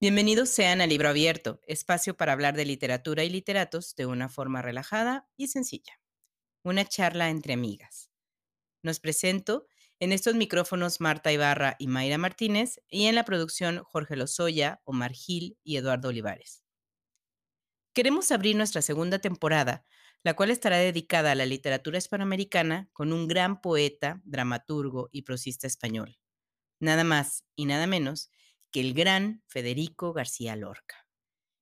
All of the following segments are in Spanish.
Bienvenidos sean a Libro Abierto, espacio para hablar de literatura y literatos de una forma relajada y sencilla. Una charla entre amigas. Nos presento en estos micrófonos Marta Ibarra y Mayra Martínez y en la producción Jorge Lozoya, Omar Gil y Eduardo Olivares. Queremos abrir nuestra segunda temporada, la cual estará dedicada a la literatura hispanoamericana con un gran poeta, dramaturgo y prosista español. Nada más y nada menos que el gran Federico García Lorca,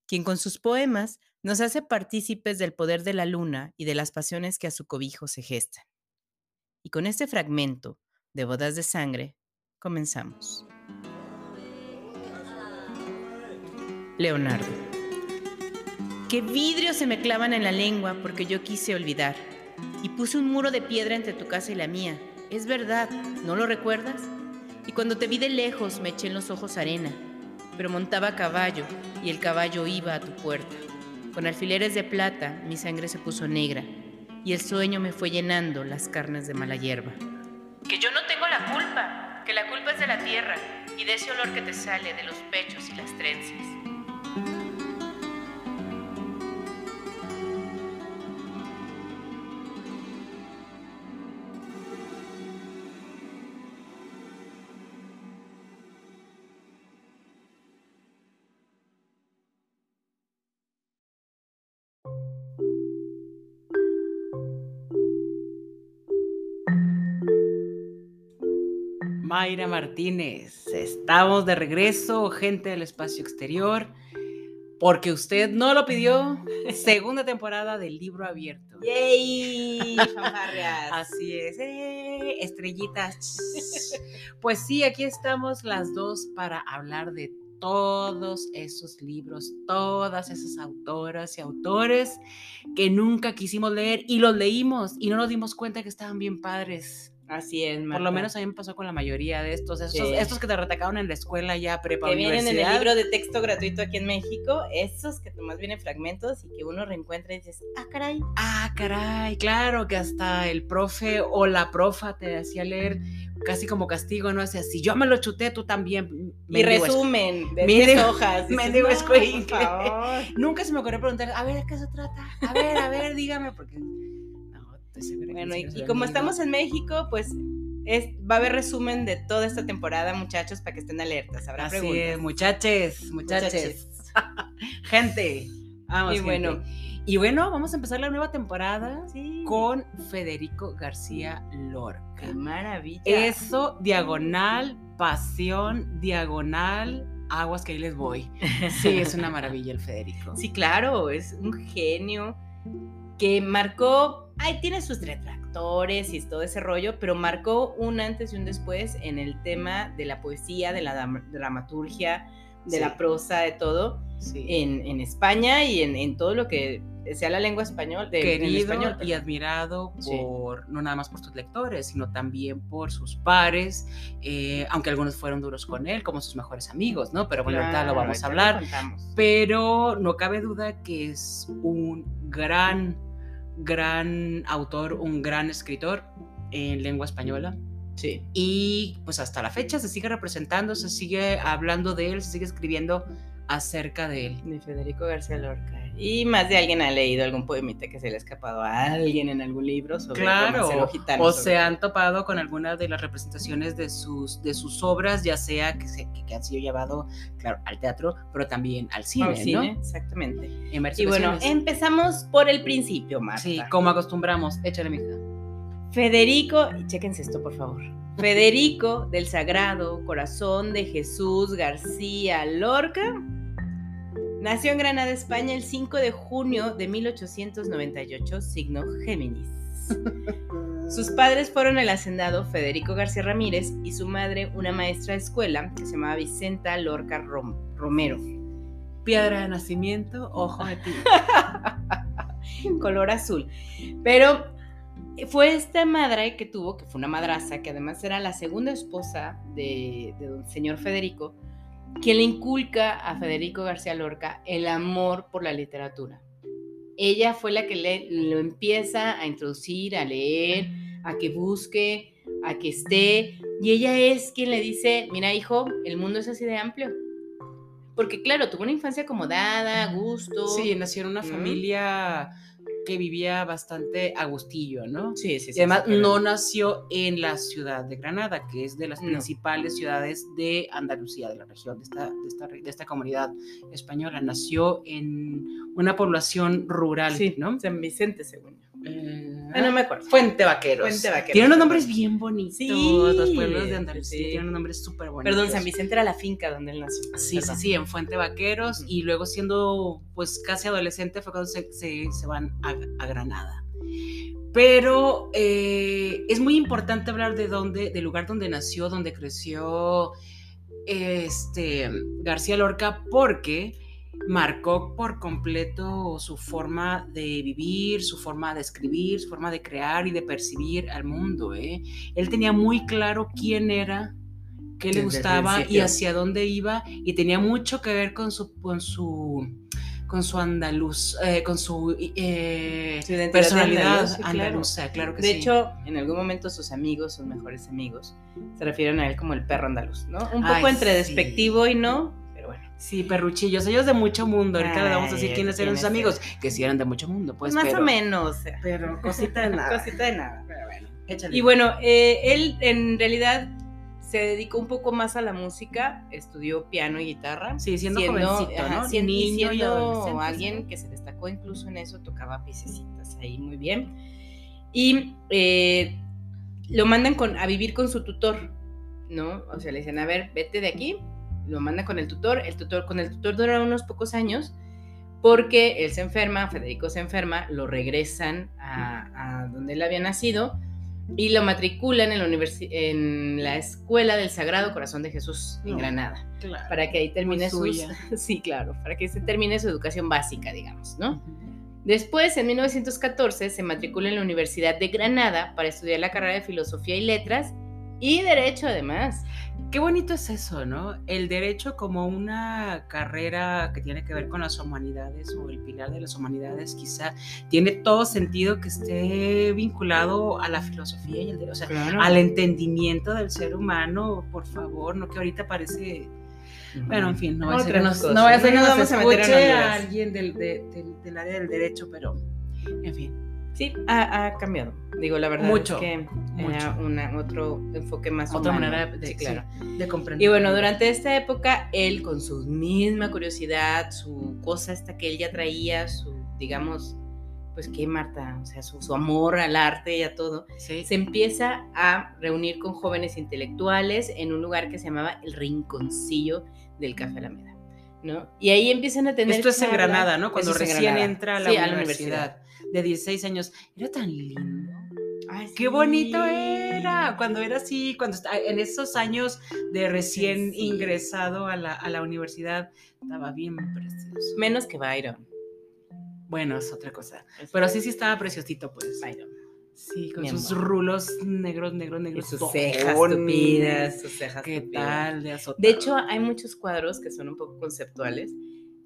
quien con sus poemas nos hace partícipes del poder de la luna y de las pasiones que a su cobijo se gestan. Y con este fragmento de Bodas de Sangre, comenzamos. Leonardo. Qué vidrios se me clavan en la lengua porque yo quise olvidar. Y puse un muro de piedra entre tu casa y la mía. Es verdad, ¿no lo recuerdas? Y cuando te vi de lejos me eché en los ojos arena, pero montaba a caballo y el caballo iba a tu puerta. Con alfileres de plata mi sangre se puso negra y el sueño me fue llenando las carnes de mala hierba. Que yo no tengo la culpa, que la culpa es de la tierra y de ese olor que te sale de los pechos y las trenzas. Mayra Martínez. Estamos de regreso, gente del espacio exterior, porque usted no lo pidió. Segunda temporada del libro abierto. ¡Yay! Así es. ¡eh! Estrellitas. Pues sí, aquí estamos las dos para hablar de todos esos libros, todas esas autoras y autores que nunca quisimos leer y los leímos y no nos dimos cuenta que estaban bien padres. Así es, Por lo menos a mí me pasó con la mayoría de estos, estos, estos que te retacaron en la escuela ya prepa Que vienen en el libro de texto gratuito aquí en México, esos que nomás vienen fragmentos y que uno reencuentra y dices, ah, caray. Ah, caray, claro, que hasta el profe o la profa te hacía leer casi como castigo, ¿no? Sea, si yo me lo chuté, tú también. Mi resumen de 10 hojas. Me digo, Nunca se me ocurrió preguntar, a ver, ¿de qué se trata? A ver, a ver, dígame, porque bueno, y, como estamos en México, pues es, va a haber resumen de toda esta temporada, muchachos, para que estén alertas. Habrá Así preguntas. Es, muchachos, muchachos. gente. Vamos, y bueno. Y bueno, vamos a empezar la nueva temporada con Federico García Lorca. ¡Qué maravilla! Eso, diagonal, pasión, diagonal, aguas que ahí les voy. Sí, es una maravilla el Federico. Sí, claro, es un genio que marcó, ahí tiene sus retractores y todo ese rollo, pero marcó un antes y un después en el tema de la poesía, de la dramaturgia, de la prosa, de todo, en, España y en, todo lo que sea la lengua español. De, Querido español, y admirado por, no nada más por sus lectores, sino también por sus pares, eh, aunque algunos fueron duros con él, como sus mejores amigos, ¿no? Pero bueno, ahorita lo vamos a hablar. Pero no cabe duda que es un gran gran autor, un gran escritor en lengua española. Sí. Y pues hasta la fecha se sigue representando, se sigue hablando de él, se sigue escribiendo acerca de él. De Federico García Lorca. Y más de alguien ha leído algún poemita que se le ha escapado a alguien en algún libro sobre claro, gitano. O se han topado con alguna de las representaciones de sus, de sus obras, ya sea que, se, que, han sido llevado, claro, al teatro, pero también al cine, al cine exactamente. y bueno, empezamos por el principio, Marta. Sí, como acostumbramos. Échale, mija. Federico, y chéquense esto, por favor. Federico del Sagrado Corazón de Jesús García Lorca Nació en Granada, España, el 5 de junio de 1898, signo Géminis. Sus padres fueron el hacendado Federico García Ramírez y su madre una maestra de escuela que se llamaba Vicenta Lorca Romero. Piedra de nacimiento, ojo de ti. Color azul. Pero fue esta madre que tuvo, que fue una madraza, que además era la segunda esposa de, de don señor Federico, quien le inculca a Federico García Lorca el amor por la literatura. Ella fue la que le, lo empieza a introducir, a leer, a que busque, a que esté, y ella es quien le dice, mira hijo, el mundo es así de amplio, Porque claro, tuvo una infancia acomodada, a gusto. Sí, nació en una familia que vivía bastante a gustillo, ¿no? Sí, sí, sí. Y además no nació en la ciudad de Granada, que es de las No. principales ciudades de Andalucía, de la región, de esta, de esta, de esta comunidad española. Nació en una población rural, Sí, ¿no? San Vicente, según yo. Eh, Ah, no me acuerdo. Fuente Vaqueros. Fuente Vaqueros. Tienen unos nombres bien bonitos. Sí, los pueblos de Andalucía sí. tienen unos nombres súper bonitos. Perdón, San Vicente era la finca donde él nació. Sí, sí, Perdón. sí, en Fuente Vaqueros y luego siendo pues casi adolescente fue cuando se, se- se van a, a Granada. Pero eh, es muy importante hablar de dónde, del lugar donde nació, donde creció este, García Lorca, porque marcó por completo su forma de vivir, su forma de escribir, su forma de crear y de percibir al mundo. ¿eh? Él tenía muy claro quién era, qué le Desde gustaba y hacia dónde iba, y tenía mucho que ver con su, con su, con su andaluz, eh, con su eh, Su personalidad andaluz, sí, claro. andaluza, claro que De sí. hecho, en algún momento sus amigos, sus mejores amigos, se refieren a él como el perro andaluz, ¿no? Un poco Ay, entre sí. despectivo y no. Sí, perruchillos, ellos de mucho mundo. Ahorita le vamos a decir quiénes eran sus amigos, que sí eran de mucho mundo, pues. más pero, o menos. o sea, Pero cosita de nada. Cosita de nada. Pero bueno, échale. Y bueno, eh, él en realidad se dedicó un poco más a la música, estudió piano y guitarra. Sí, siendo jovencito, ajá, ¿no? siendo, y Niño y siendo adolescente, alguien que se destacó incluso en eso, tocaba piececitas ahí muy bien. Y eh, lo mandan con, a vivir con su tutor, ¿no? O sea, le dicen, a ver, vete de aquí, lo mandan con el tutor, el tutor, con el tutor dura unos pocos años, porque él se enferma, Federico se enferma, lo regresan a, a donde él había nacido y lo matriculan en la, en la Escuela del Sagrado Corazón de Jesús en No. Granada, Claro. para que ahí termine suya. sí, claro, para que se termine su educación básica, digamos, ¿no? Después, en 1914, se matricula en la Universidad de Granada para estudiar la carrera de Filosofía y Letras y Derecho, además. Qué bonito es eso, ¿no? El derecho como una carrera que tiene que ver con las humanidades o el pilar de las humanidades, quizá tiene todo sentido que esté vinculado a la filosofía y el derecho, o sea, al entendimiento del ser humano, por favor, no que ahorita parece Bueno, en fin, no va a ser nos, no vaya a ser nos vamos a meter en a alguien del, de- del- del área del derecho, pero en fin. Sí, ha, ha cambiado. Digo, la verdad Mucho, es que era mucho. una, otro enfoque más Otra humano. manera de, Sí, claro. sí, de comprender. Y bueno, durante esta época, él con su misma curiosidad, su cosa esta que él ya traía, su, digamos, pues qué, Marta, o sea, su, su amor al arte y a todo, Sí. se empieza a reunir con jóvenes intelectuales en un lugar que se llamaba el Rinconcillo del Café Alameda, ¿no? Y ahí empiezan a tener Esto es en. Granada, ¿no? Cuando en recién entra a la, Sí, universidad, de 16 años. Era tan lindo. Ay, Qué bonito era cuando era así, cuando en esos años de recién Sí. ingresado a la, a la universidad, estaba bien precioso. Menos que Byron. Bueno, es otra cosa. Pero sí, sí estaba preciosito, pues. Byron. Sí, con Mi sus amor. rulos negros, negros, Y negros. sus cejas tupidas, sus cejas ¿Qué tupidas. tal de azotado? De hecho, hay muchos cuadros que son un poco conceptuales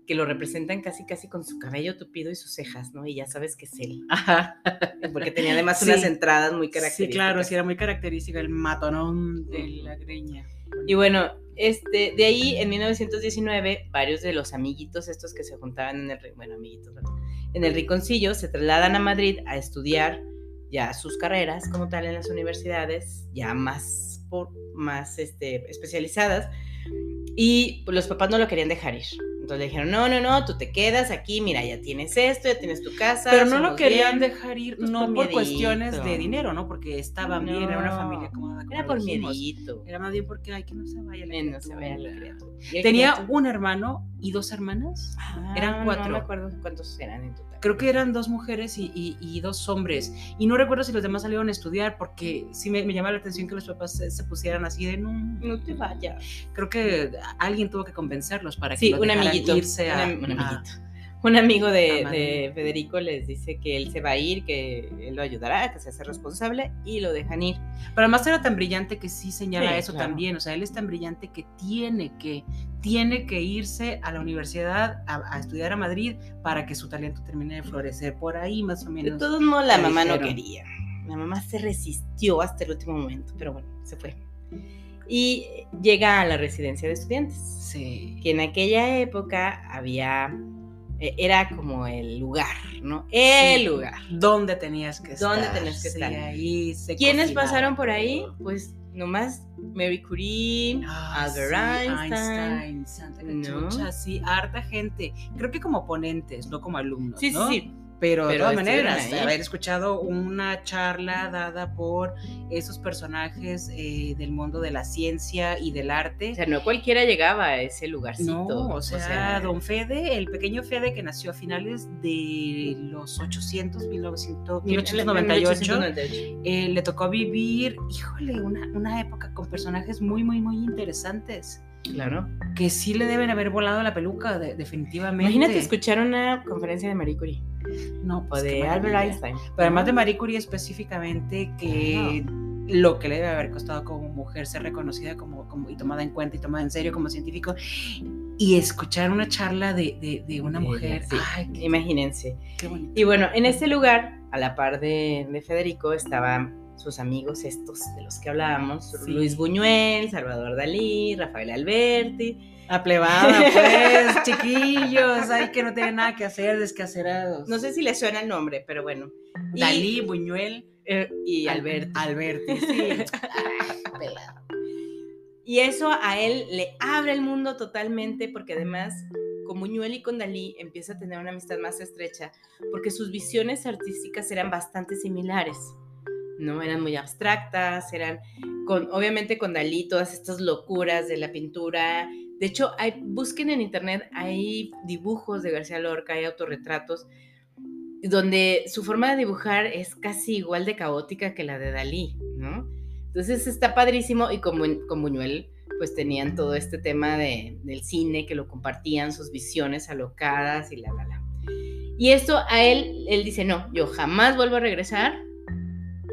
que lo representan casi casi con su cabello tupido y sus cejas, ¿no? Y ya sabes que es él. Ajá. Porque tenía además Sí. unas entradas muy características. Sí, claro, sí, era muy característica el matonón de la greña. Y bueno, este, de ahí en 1919, varios de los amiguitos estos que se juntaban en el, bueno, amiguitos, ¿verdad? en el Riconcillo, se trasladan a Madrid a estudiar ya sus carreras como tal en las universidades, ya más, por, más este, especializadas, y pues, los papás no lo querían dejar ir. Entonces le dijeron, no, no, no, tú te quedas aquí, mira, ya tienes esto, ya tienes tu casa. Pero no lo querían bien". dejar ir, Pues no por cuestiones de dinero, ¿no? Porque estaban bien, era una familia como Era por miedito. Era más bien porque, ay, que no se vaya la no se vaya la criatura. criatura. Tenía criatura- un hermano y dos hermanas. eran Ah, cuatro. No me acuerdo cuántos eran en total. Creo que eran dos mujeres y, y- y dos hombres. Y no recuerdo si los demás salieron a estudiar porque sí me, me llama la atención que los papás se, se pusieran así de no. No te vayas. Creo que alguien tuvo que convencerlos para que Sí, un amiguito. irse a, un, am- un a- amiguito. Un amigo de, a Madrid. de Federico les dice que él se va a ir, que él lo ayudará, que se hace responsable y lo dejan ir. Pero además era tan brillante que sí señala Sí, eso claro. también. O sea, él es tan brillante que tiene que, tiene que irse a la universidad a, a estudiar a Madrid para que su talento termine de florecer. Por ahí más o De menos. todos modos, la mamá no quería. La mamá se resistió hasta el último momento, pero bueno, se fue. y llega a la residencia de estudiantes. Sí. Que en aquella época había, era como el lugar, ¿no? El lugar. ¿Dónde tenías que estar? ¿Dónde tenías que Sí, estar? ahí se ¿Quiénes pasaron por ahí? Pues nomás Mary Curie, Ah, Albert sí, Einstein. Einstein, Santa ¿no? Cachucha, sí, harta gente. Creo que como ponentes, no como alumnos. Sí, sí, ¿no? sí. Pero, de todas maneras, ahí. haber escuchado una charla dada por esos personajes eh, del mundo de la ciencia y del arte. O sea, no cualquiera llegaba a ese lugarcito. no, o sea, don Fede, el pequeño Fede que nació a finales de los 800, 1900, 1898, 1898. eh, le tocó vivir, híjole, una, una época con personajes muy, muy, muy interesantes. Claro. Que sí le deben haber volado la peluca, de- definitivamente. Imagínate escuchar una conferencia de Marie Curie No, pues, de Albert maravilla. Einstein. Pero además de. Marie Curie específicamente, que lo que le debe haber costado como mujer ser reconocida como, como, y tomada en cuenta y tomada en serio como científico, y escuchar una charla de, de, de una mujer, sí. ay, qué, Imagínense. qué bonito. Y bueno, en este lugar, a la par de, de Federico, estaban sus amigos estos de los que hablábamos, Sí. Luis Buñuel, Salvador Dalí, Rafael Alberti. La plebada, pues, chiquillos, ay, que no tienen nada que hacer, descacerados. No sé si les suena el nombre, pero bueno. Y- Dalí, Buñuel eh, y Al- Alberti. Alberti, sí. Ay. Y eso a él le abre el mundo totalmente porque además con Buñuel y con Dalí empieza a tener una amistad más estrecha porque sus visiones artísticas eran bastante similares, ¿no? Eran muy abstractas, eran con, obviamente con Dalí todas estas locuras de la pintura. De hecho, hay, busquen en internet, hay dibujos de García Lorca, hay autorretratos donde su forma de dibujar es casi igual de caótica que la de Dalí, ¿no? Entonces está padrísimo y con, con Buñuel pues tenían todo este tema de, del cine que lo compartían, sus visiones alocadas y la, la, la. Y esto a él, él dice, no, yo jamás vuelvo a regresar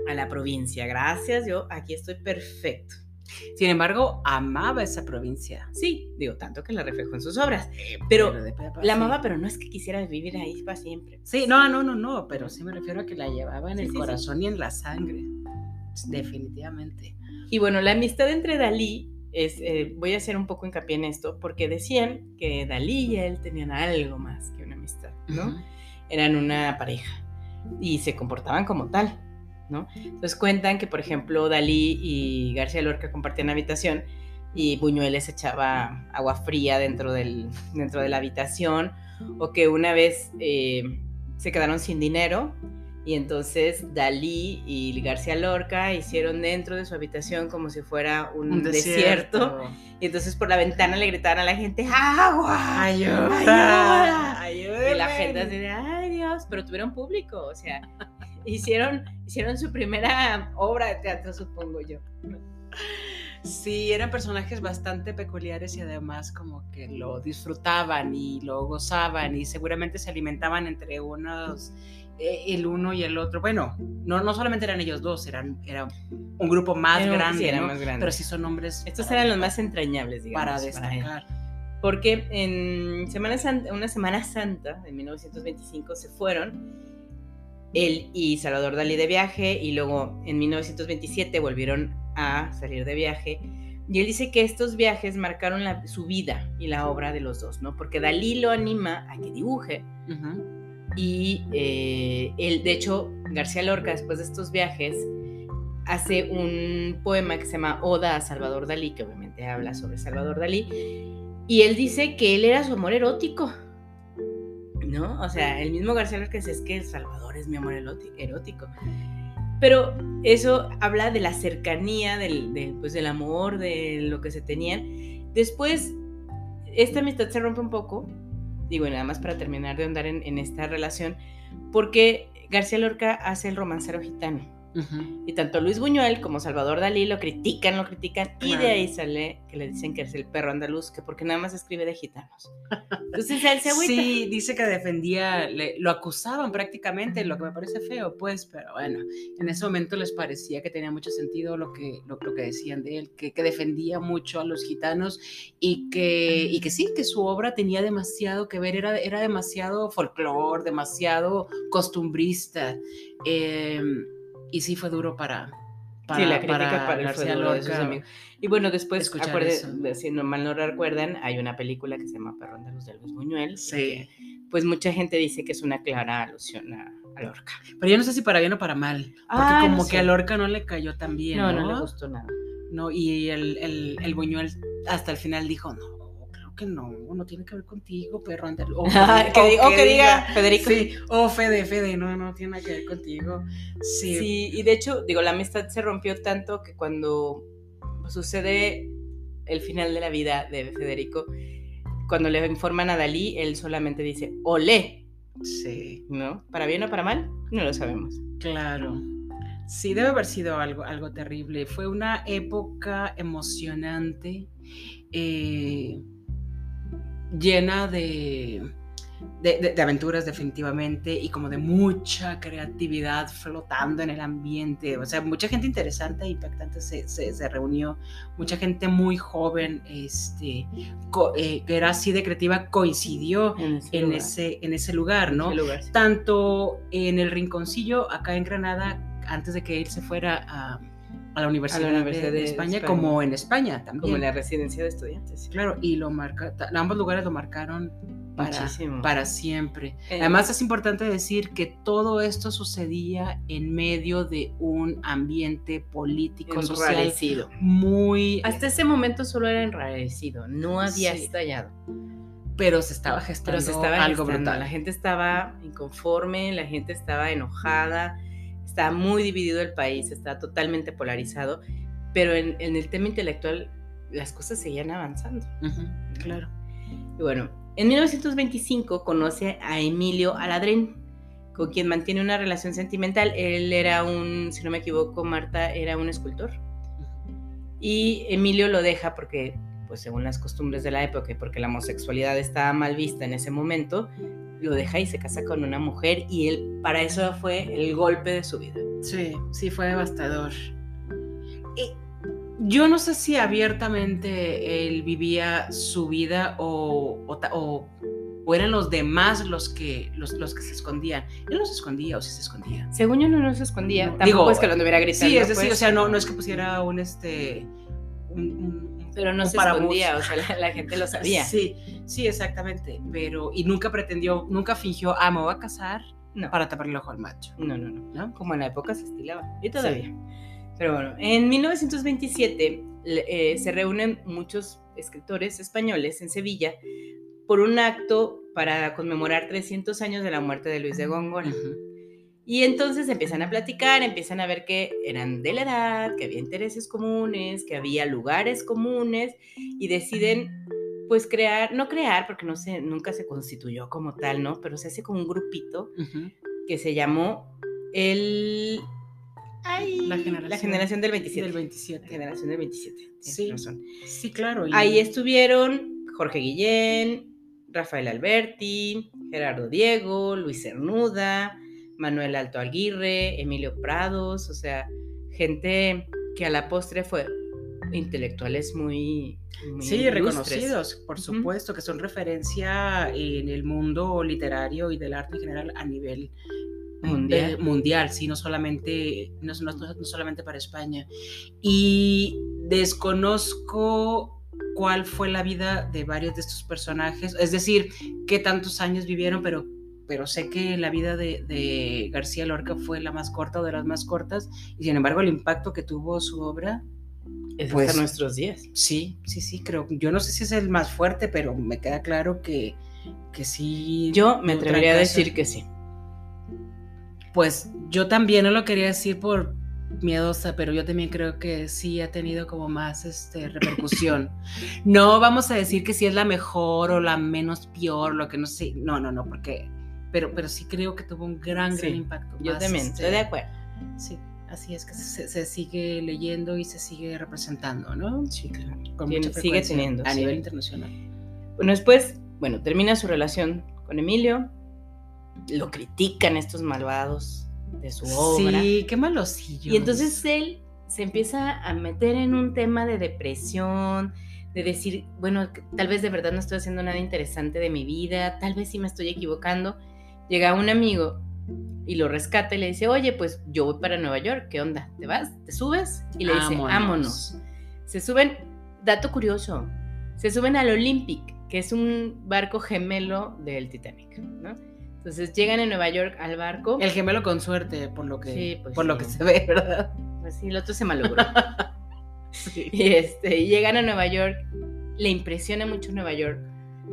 a la provincia, gracias, yo aquí estoy perfecto. Sin embargo, amaba esa provincia. Sí, digo, tanto que la reflejó en sus obras, pero la sí. amaba, pero no es que quisiera vivir ahí para siempre. Sí, no, no, no, no, pero sí me refiero a que la llevaba en Sí, el sí, corazón y en la sangre. Definitivamente. Y bueno, la amistad entre Dalí es, eh, voy a hacer un poco hincapié en esto, porque decían que Dalí y él tenían algo más que una amistad, ¿no? Eran una pareja y se comportaban como tal, ¿no? Entonces cuentan que, por ejemplo, Dalí y García Lorca compartían habitación y Buñuel les echaba agua fría dentro, del, dentro de la habitación, o que una vez eh, se quedaron sin dinero y entonces Dalí y García Lorca hicieron dentro de su habitación como si fuera un, desierto. Y entonces por la ventana le gritaban a la gente, ¡agua! Ayuda. ¡Ayuda! Y la gente así de, ¡ay Dios! Pero tuvieron público, o sea, hicieron, hicieron su primera obra de teatro, supongo yo. Sí, eran personajes bastante peculiares y además como que lo disfrutaban y lo gozaban y seguramente se alimentaban entre unos, eh, el uno y el otro. Bueno, no, no solamente eran ellos dos, eran, era un grupo más Era grande, sí, era ¿no? más grande. pero sí son nombres Estos para eran los más entrañables, digamos. para destacar. Porque en Semana Santa, una Semana Santa de 1925 se fueron él y Salvador Dalí de viaje y luego en 1927 volvieron a salir de viaje. Y él dice que estos viajes marcaron la- su vida y la obra de los dos, ¿no? Porque Dalí lo anima a que dibuje y eh, él, de hecho, García Lorca, después de estos viajes, hace un poema que se llama Oda a Salvador Dalí, que obviamente habla sobre Salvador Dalí, y él dice que él era su amor erótico, ¿no? O sea, el mismo García Lorca dice, es que Salvador es mi amor erótico. Pero eso habla de la cercanía, del, del, pues, del amor, de lo que se tenían. Después, esta amistad se rompe un poco, digo, nada más para terminar de andar en, en esta relación, porque García Lorca hace el romancero gitano. Ujú. Y tanto Luis Buñuel como Salvador Dalí lo critican, lo critican, y de Claro. ahí sale que le dicen que es el perro andaluz, que porque nada más escribe de gitanos. Entonces él se agüita. Sí, dice que defendía, le- lo acusaban prácticamente, lo que me parece feo, pues, pero bueno, en ese momento les parecía que tenía mucho sentido lo que, lo, lo que decían de él, que, que defendía mucho a los gitanos y que, y que sí, que su obra tenía demasiado que ver, era, era demasiado folclore, demasiado costumbrista. eh, y sí fue duro para, para, sí, la crítica para, García Lorca. Y bueno, después, si no mal no recuerdan, hay una película que se llama Perrón de los de Luis Buñuel. Sí. pues mucha gente dice que es una clara alusión a, Lorca. Pero yo no sé si para bien o para mal. Porque ah, como que a Lorca no le cayó tan bien. No, no, le gustó nada. No, y el, el, el Buñuel hasta el final dijo, no, que no, no tiene que ver contigo, perro O, que, diga, Federico. Sí, o Fede, Fede, no, no tiene que ver contigo. Sí. sí, y de hecho, digo, la amistad se rompió tanto que cuando sucede el final de la vida de Federico, cuando le informan a Dalí, él solamente dice, olé. Sí. ¿No? ¿Para bien o para mal? No lo sabemos. Claro. Sí, debe haber sido algo, algo terrible. Fue una época emocionante. Eh, llena de, de, aventuras definitivamente y como de mucha creatividad flotando en el ambiente. O sea, mucha gente interesante e impactante se, se, reunió, mucha gente muy joven este, eh, que era así de creativa coincidió en ese, en ese, lugar, ¿no? Tanto en el rinconcillo acá en Granada, antes de que él se fuera a a la Universidad, de, España, como en España también. Como en la residencia de estudiantes. Claro, y lo marca, ambos lugares lo marcaron para, para siempre. Eh, Además es importante decir que todo esto sucedía en medio de un ambiente político, social muy... Hasta ese momento solo era enrarecido, no había estallado. Pero se estaba gestando se estaba algo brutal. La gente estaba inconforme, la gente estaba enojada está muy dividido el país, está totalmente polarizado, pero en, el tema intelectual las cosas seguían avanzando. claro. Y bueno, en 1925 conoce a Emilio Aladrín, con quien mantiene una relación sentimental. Él era un, si no me equivoco, Marta era un escultor. Y Emilio lo deja porque, pues según las costumbres de la época y porque la homosexualidad estaba mal vista en ese momento, lo deja y se casa con una mujer y él para eso fue el golpe de su vida. Sí, sí fue devastador. Y yo no sé si abiertamente él vivía su vida o, o, eran los demás los que, los, los, que se escondían. Él no se escondía o si se escondía. Según yo no, se escondía. Tampoco Digo, es que lo anduviera gritando. Sí, es decir, o pues. sea, no, no es que pusiera un este pero no se escondía, o sea, la, gente lo sabía. Sí, sí, exactamente. Pero, y nunca pretendió, nunca fingió, ah, me voy a casar para taparle el ojo al macho. No, no, no, Como en la época se estilaba. Y todavía. Pero bueno, en 1927 eh, se reúnen muchos escritores españoles en Sevilla por un acto para conmemorar 300 años de la muerte de Luis de Góngora. Y entonces empiezan a platicar, empiezan a ver que eran de la edad, que había intereses comunes, que había lugares comunes y deciden pues crear, no crear porque no sé, nunca se constituyó como tal, ¿no? Pero se hace como un grupito que se llamó el la, generación, del 27. Del 27. Generación del 27. Sí, sí, claro. Ahí estuvieron Jorge Guillén, Rafael Alberti, Gerardo Diego, Luis Cernuda, Manuel Alto Aguirre, Emilio Prados, o sea, gente que a la postre fue intelectuales muy, sí reconocidos por supuesto que son referencia en el mundo literario y del arte en general a nivel mundial, mundial sí no solamente no, no solamente para España. Y desconozco cuál fue la vida de varios de estos personajes es decir qué tantos años vivieron pero pero sé que la vida de, García Lorca fue la más corta o de las más cortas, y sin embargo el impacto que tuvo su obra... Es pues, nuestros días. Sí, sí, sí, creo. Yo no sé si es el más fuerte, pero me queda claro que, que sí. Yo me atrevería a decir que sí. Pues yo también no lo quería decir por miedosa, pero yo también creo que sí ha tenido como más este, repercusión. no vamos a decir que sí es la mejor o la menos peor, lo que no sé. No, no, no, porque pero, pero sí creo que tuvo un gran, gran impacto. Yo también, estoy de acuerdo. Sí, así es que se, sigue leyendo y se sigue representando, ¿no? Sí, claro. Con sigue teniendo. A nivel internacional. Bueno, después, bueno, termina su relación con Emilio, lo critican estos malvados de su obra. Sí, qué malosillo. Y entonces él se empieza a meter en un tema de depresión, de decir, bueno, tal vez de verdad no estoy haciendo nada interesante de mi vida, tal vez sí me estoy equivocando llega un amigo y lo rescata y le dice, oye, pues yo voy para Nueva York, ¿qué onda? ¿Te vas? ¿Te subes? Y le dice, vámonos. Se suben, dato curioso, se suben al Olympic, que es un barco gemelo del Titanic, ¿no? Entonces llegan en Nueva York al barco. El gemelo con suerte, por lo que, pues por lo que se ve, ¿verdad? Pues sí, el otro se malogró. Y este, llegan a Nueva York, le impresiona mucho Nueva York,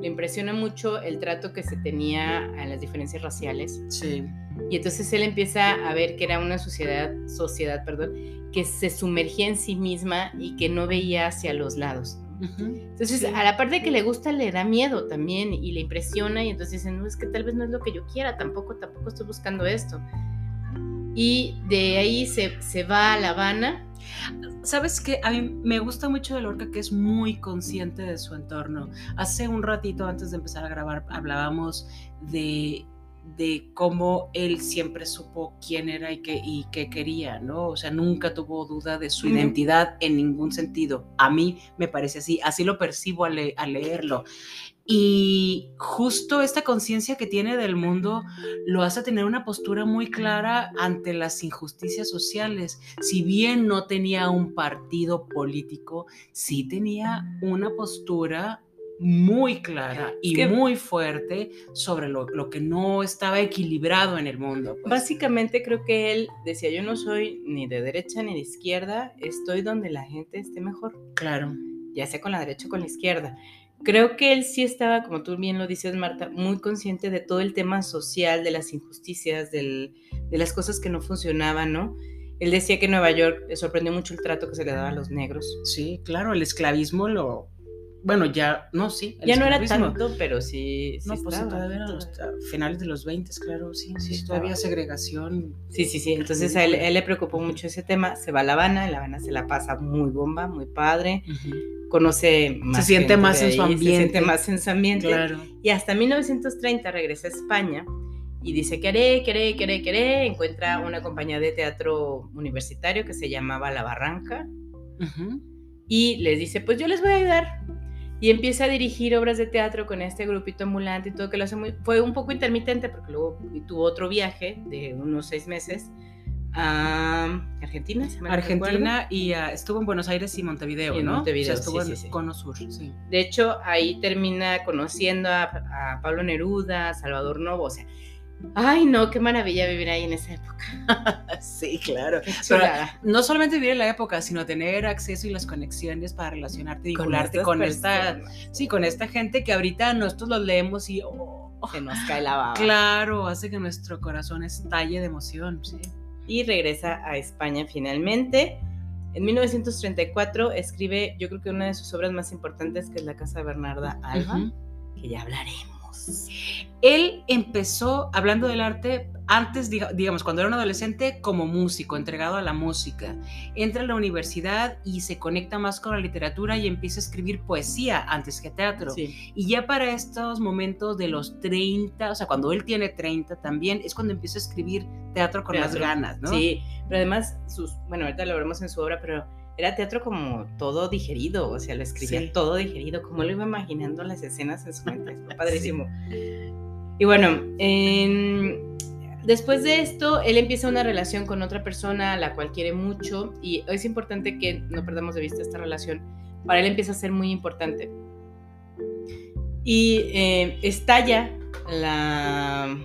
le impresiona mucho el trato que se tenía en las diferencias raciales. Sí. Y entonces él empieza a ver que era una sociedad, sociedad, perdón, que se sumergía en sí misma y que no veía hacia los lados. Entonces, a la parte de que le gusta, le da miedo también y le impresiona y entonces dice, no, es que tal vez no es lo que yo quiera, tampoco, tampoco estoy buscando esto. Y de ahí se, se va a La Habana. ¿Sabes qué? A mí me gusta mucho de Lorca que es muy consciente de su entorno. Hace un ratito antes de empezar a grabar hablábamos de de cómo él siempre supo quién era y qué, y qué quería, ¿no? O sea, nunca tuvo duda de su identidad en ningún sentido. A mí me parece así, así lo percibo al, leerlo. Y justo esta conciencia que tiene del mundo lo hace tener una postura muy clara ante las injusticias sociales. Si bien no tenía un partido político, sí tenía una postura muy clara y muy fuerte sobre lo, que no estaba equilibrado en el mundo. Pues. Básicamente creo que él decía, yo no soy ni de derecha ni de izquierda, estoy donde la gente esté mejor. Claro. Ya sea con la derecha o con la izquierda. Creo que él sí estaba, como tú bien lo dices, Marta, muy consciente de todo el tema social, de las injusticias, de las cosas que no funcionaban, ¿no? Él decía que en Nueva York le sorprendió mucho el trato que se le daba a los negros. Sí, claro, el esclavismo lo, bueno, ya, no, sí. Ya no era tanto, pero sí. no, pues todavía era los finales de los 20, claro, sí, sí, todavía segregación. Sí, sí, sí. Entonces a él, le preocupó mucho ese tema. Se va a La Habana, en La Habana se la pasa muy bomba, muy padre. Conoce más. Se siente más en su ambiente. Se siente más en su ambiente. Claro. Y hasta 1930 regresa a España y dice, queré, queré, queré, queré. Encuentra una compañía de teatro universitario que se llamaba La Barranca. Y les dice, pues yo les voy a ayudar y empieza a dirigir obras de teatro con este grupito ambulante y todo que lo hace muy, fue un poco intermitente porque luego tuvo otro viaje de unos seis meses a Argentina. Argentina y estuvo en Buenos Aires y Montevideo, ¿no? Montevideo, estuvo en Cono Sur, sí. De hecho, ahí termina conociendo a, a Pablo Neruda, a Salvador Novo, o sea, Ay, no, qué maravilla vivir ahí en esa época. sí, claro. no solamente vivir en la época, sino tener acceso y las conexiones para relacionarte y vincularte con, esta, sí, con esta gente que ahorita nosotros los leemos y oh, se nos cae la baba. Claro, hace que nuestro corazón estalle de emoción, sí. Y regresa a España finalmente. En 1934 escribe, yo creo que una de sus obras más importantes, que es La Casa de Bernarda Alba, que ya hablaremos. Él empezó hablando del arte antes, digamos, cuando era un adolescente, como músico, entregado a la música. Entra a la universidad y se conecta más con la literatura y empieza a escribir poesía antes que teatro. Y ya para estos momentos de los 30, o sea, cuando él tiene 30 también, es cuando empieza a escribir teatro con las ganas, ¿no? Sí, pero además, sus, bueno, ahorita lo veremos en su obra, pero era teatro como todo digerido, o sea, lo escribía todo digerido, como lo iba imaginando las escenas en su mente, fue padrísimo. Y bueno, después de esto, él empieza una relación con otra persona a la cual quiere mucho y es importante que no perdamos de vista esta relación. Para él empieza a ser muy importante. Y eh, estalla la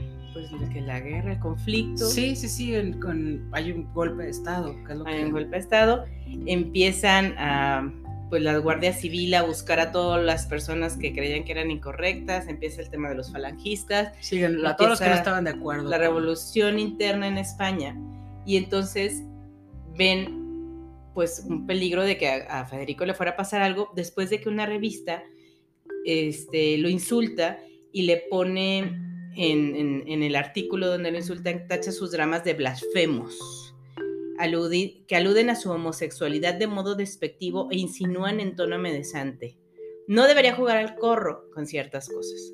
pues que la guerra, el conflicto. Sí, sí, sí, con, hay un golpe de Estado. hay un golpe de Estado. Empiezan a, pues la Guardia Civil a buscar a todas las personas que creían que eran incorrectas. Empieza el tema de los falangistas. Sí, a todos los que no estaban de acuerdo. La revolución interna en España. Y entonces ven pues un peligro de que a, Federico le fuera a pasar algo después de que una revista este, lo insulta y le pone en, el artículo donde lo insultan, tacha sus dramas de blasfemos, que aluden a su homosexualidad de modo despectivo e insinúan en tono amenazante. No debería jugar al corro con ciertas cosas.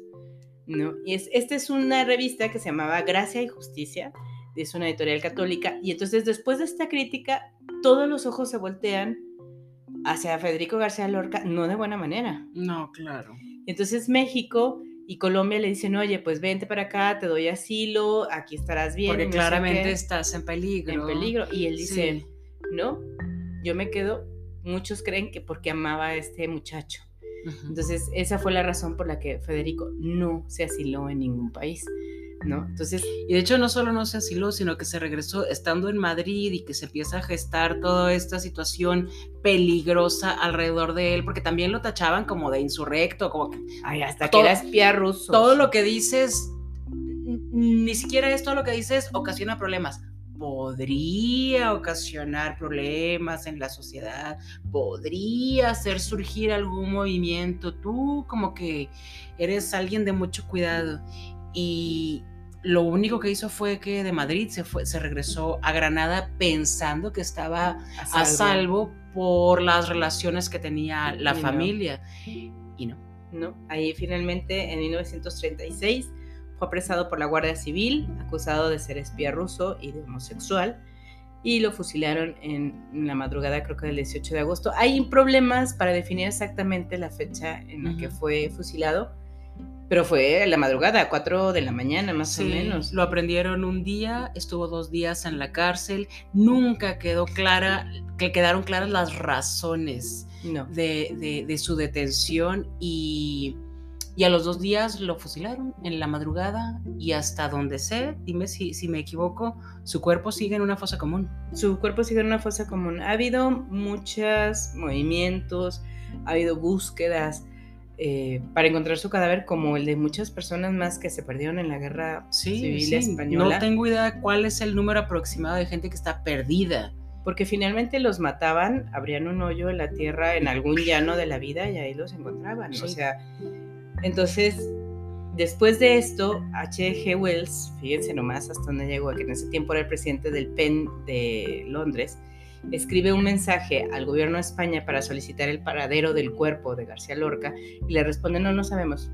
¿no? Y es, esta es una revista que se llamaba Gracia y Justicia, es una editorial católica, y entonces después de esta crítica, todos los ojos se voltean hacia Federico García Lorca, no de buena manera. No, claro. Entonces México y Colombia le dicen, oye, pues vente para acá, te doy asilo, aquí estarás bien. Porque claramente estás en peligro. En peligro. Y él dice, no, yo me quedo, muchos creen que porque amaba a este muchacho. Entonces, esa fue la razón por la que Federico no se asiló en ningún país. ¿No? Entonces, y de hecho no solo no se asiló, sino que se regresó estando en Madrid y que se empieza a gestar toda esta situación peligrosa alrededor de él, porque también lo tachaban como de insurrecto, como que... Ay, hasta que era espía ruso. Todo lo que dices, ni siquiera esto lo que dices ocasiona problemas. Podría ocasionar problemas en la sociedad, podría hacer surgir algún movimiento. Tú como que eres alguien de mucho cuidado y lo único que hizo fue que de Madrid se, fue, se regresó a Granada pensando que estaba a salvo, por las relaciones que tenía la familia. Y no. No, ahí finalmente en 1936 fue apresado por la Guardia Civil, acusado de ser espía ruso y de homosexual, y lo fusilaron en la madrugada, creo que del 18 de agosto. Hay problemas para definir exactamente la fecha en la que fue fusilado pero fue la madrugada, 4 de la mañana más o menos. Lo aprendieron un día, estuvo dos días en la cárcel, nunca quedó clara, que quedaron claras las razones de, su detención y, y, a los dos días lo fusilaron en la madrugada y hasta donde sé, dime si, si me equivoco, su cuerpo sigue en una fosa común. Su cuerpo sigue en una fosa común. Ha habido muchos movimientos, ha habido búsquedas eh, para encontrar su cadáver como el de muchas personas más que se perdieron en la guerra civil española. No tengo idea cuál es el número aproximado de gente que está perdida. Porque finalmente los mataban, abrían un hoyo en la tierra en algún llano de la vida y ahí los encontraban. O sea, entonces, después de esto, H.G. Wells, fíjense nomás hasta dónde llegó, que en ese tiempo era el presidente del PEN de Londres, escribe un mensaje al gobierno de España para solicitar el paradero del cuerpo de García Lorca y le responde, no, no sabemos.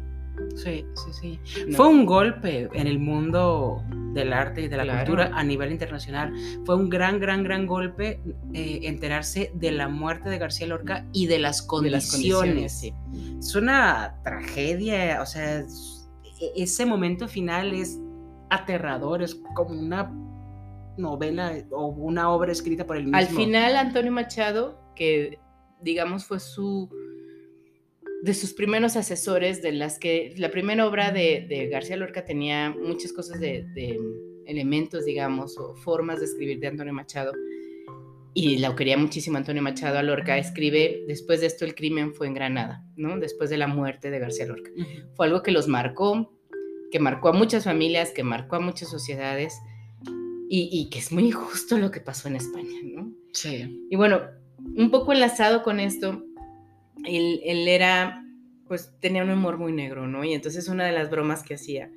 Sí, sí, sí. Fue un golpe en el mundo del arte y de la cultura a nivel internacional. Fue un gran, gran, gran golpe eh, enterarse de la muerte de García Lorca y de las condiciones. Es una tragedia, o sea, e, ese momento final es aterrador, es como una novela o una obra escrita por el mismo. Al final, Antonio Machado, que digamos fue su de sus primeros asesores, de las que la primera obra de, García Lorca tenía muchas cosas de, elementos, digamos, o formas de escribir de Antonio Machado. Y la quería muchísimo Antonio Machado a Lorca. Escribe, después de esto el crimen fue en Granada, ¿no? Después de la muerte de García Lorca. Fue algo que los marcó, que marcó a muchas familias, que marcó a muchas sociedades y, que es muy injusto lo que pasó en España, ¿no? Sí. Y bueno, un poco enlazado con esto, él, era, pues tenía un humor muy negro, ¿no? Y entonces una de las bromas que hacía,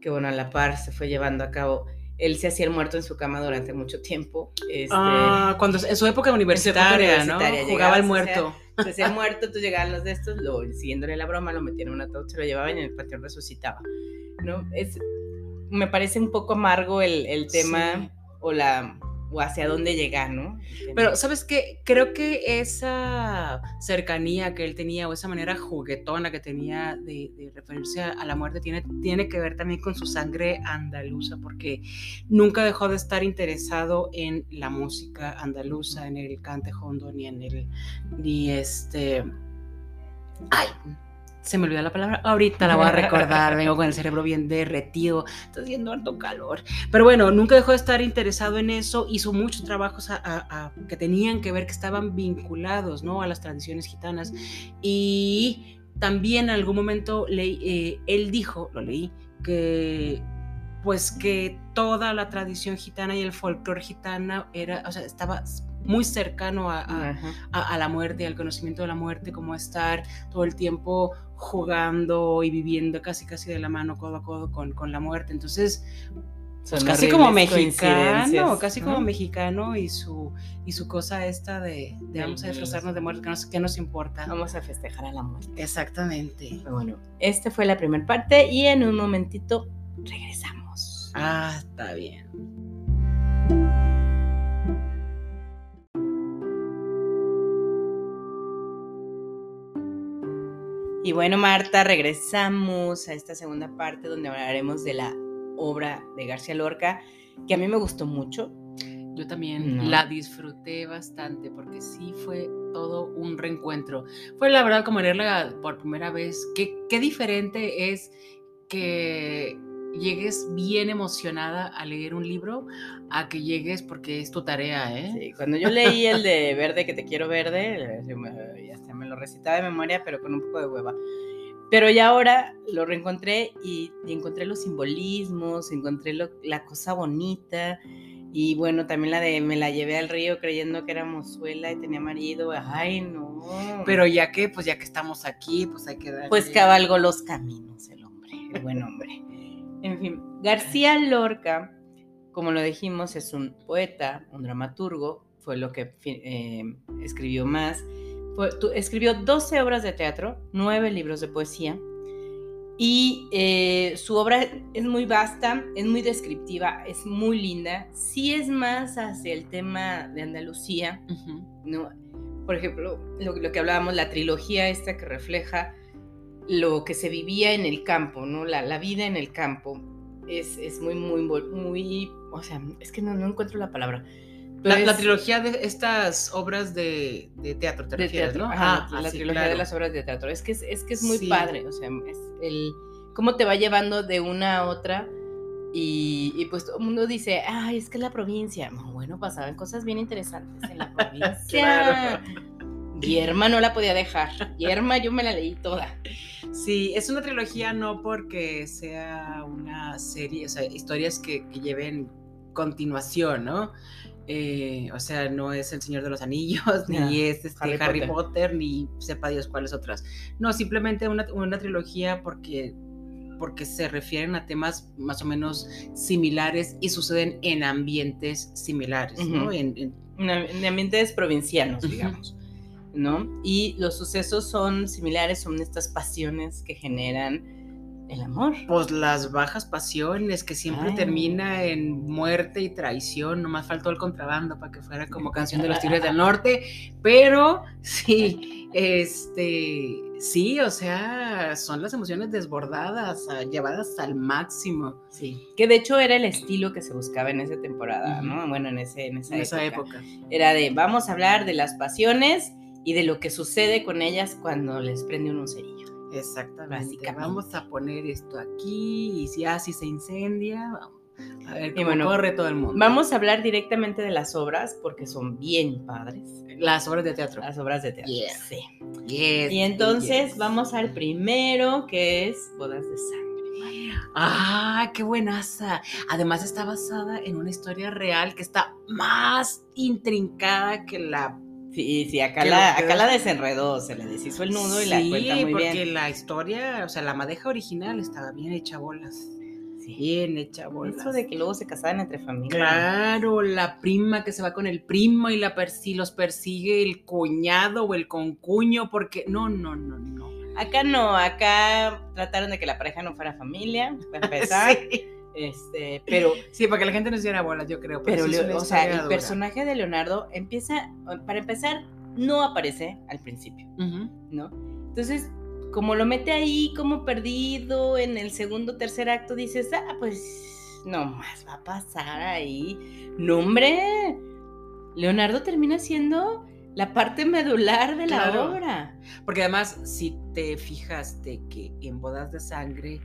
que bueno, a la par se fue llevando a cabo, él se hacía el muerto en su cama durante mucho tiempo. Este, ah, cuando en su época universitaria, ¿no? Jugaba el muerto. Se hacía, muerto, tú llegaban los de estos, lo, siguiéndole la broma, lo metían en un ataúd, se lo llevaban y en el panteón resucitaba, ¿no? Es, me parece un poco amargo el, tema o la o hacia dónde llega, ¿no? Pero, ¿sabes qué? Creo que esa cercanía que él tenía o esa manera juguetona que tenía de, referirse a, la muerte tiene, tiene que ver también con su sangre andaluza, porque nunca dejó de estar interesado en la música andaluza, en el cante hondo, ni en el, ni este... Ay, se me olvidó la palabra, ahorita la voy a recordar, vengo con el cerebro bien derretido, está haciendo harto calor. Pero bueno, nunca dejó de estar interesado en eso, hizo muchos trabajos que tenían que ver, que estaban vinculados ¿no? a las tradiciones gitanas. Y también en algún momento eh, él dijo, lo leí, que pues que toda la tradición gitana y el folclore gitana era, o sea, estaba muy cercano a, a, la muerte, al conocimiento de la muerte, como estar todo el tiempo jugando y viviendo casi casi de la mano, codo a codo con, con la muerte. Entonces, pues casi como mexicano, casi como mexicano y su, y su cosa esta de, vamos a disfrazarnos de muerte, que nos, que nos importa. Vamos a festejar a la muerte. Exactamente. Bueno, esta fue la primera parte y en un momentito regresamos. Ah, está bien. Y bueno, Marta, regresamos a esta segunda parte donde hablaremos de la obra de García Lorca, que a mí me gustó mucho. Yo también la disfruté bastante porque sí fue todo un reencuentro. Fue la verdad como leerla por primera vez. Qué, qué diferente es que llegues bien emocionada a leer un libro a que llegues porque es tu tarea, ¿eh? Sí, cuando yo leí el de Verde, que te quiero verde, ya me lo recitaba de memoria, pero con un poco de hueva. Pero ya ahora lo reencontré y, encontré los simbolismos, encontré la cosa bonita. Y bueno, también la de me la llevé al río creyendo que era mozuela y tenía marido. Ay, no. Pero ya que, pues ya que estamos aquí, pues hay que dar. Pues cabalgó los caminos el hombre, el buen hombre. En fin, García Lorca, como lo dijimos, es un poeta, un dramaturgo, fue lo que eh, escribió más. Escribió 12 obras de teatro, 9 libros de poesía, y eh, su obra es muy vasta, es muy descriptiva, es muy linda. Sí es más hacia el tema de Andalucía, ¿no? Por ejemplo, lo, lo, que hablábamos, la trilogía esta que refleja lo que se vivía en el campo, ¿no? La, la vida en el campo es, es, muy, muy, muy, o sea, es que no, no encuentro la palabra. La, trilogía de estas obras de, de teatro, te refieres, ¿no? Ajá, la, trilogía de las obras de teatro. Es que es, es que es muy padre, o sea, es el cómo te va llevando de una a otra y, y, pues todo el mundo dice, ay, es que es la provincia. Bueno, pasaban cosas bien interesantes en la provincia. claro. Yerma no la podía dejar. Yerma yo me la leí toda. Sí, es una trilogía no porque sea una serie, o sea, historias que, lleven continuación, ¿no? Eh, o sea, no es El Señor de los Anillos, ni es este, Harry, Potter. ni sepa Dios cuáles otras. No, simplemente una, una trilogía porque porque se refieren a temas más o menos similares y suceden en ambientes similares, ¿no? En, ambientes provincianos, digamos. ¿no? Y los sucesos son similares, son estas pasiones que generan el amor. Pues las bajas pasiones que siempre termina en muerte y traición, nomás faltó el contrabando para que fuera como canción de los Tigres del Norte, pero sí, este, sí, o sea, son las emociones desbordadas, llevadas al máximo. Sí, que de hecho era el estilo que se buscaba en esa temporada, ¿no? Bueno, en, ese, en esa, época. Era de, vamos a hablar de las pasiones y de lo que sucede con ellas cuando les prende un cerillo. Exactamente. Vamos a poner esto aquí y si así se incendia, vamos. A ver cómo bueno, corre todo el mundo. Vamos a hablar directamente de las obras porque son bien padres. Las obras de teatro. Las obras de teatro. Sí. y entonces vamos al primero que es Bodas de Sangre. ¡Ah, qué buenaza! Además está basada en una historia real que está más intrincada que la Sí, sí, acá, la, acá la desenredó, se le deshizo el nudo y la cuenta muy bien. porque la historia, o sea, la madeja original estaba bien hecha bolas. Sí. Bien hecha bolas. Eso de que luego se casaban entre familias. Claro, la prima que se va con el primo y la persi los persigue el cuñado o el concuño, porque no, no, no, no. Acá no, acá trataron de que la pareja no fuera familia, para empezar. sí. Este, pero. Sí, para que la gente no hiciera bolas, yo creo. Pero, o sea, el personaje de Leonardo empieza, para empezar, no aparece al principio, ¿no? Entonces, como lo mete ahí como perdido en el segundo, tercer acto, dices, ah, pues no más va a pasar ahí. No, hombre, Leonardo termina siendo la parte medular de la obra. Porque además, si te fijaste que en Bodas de Sangre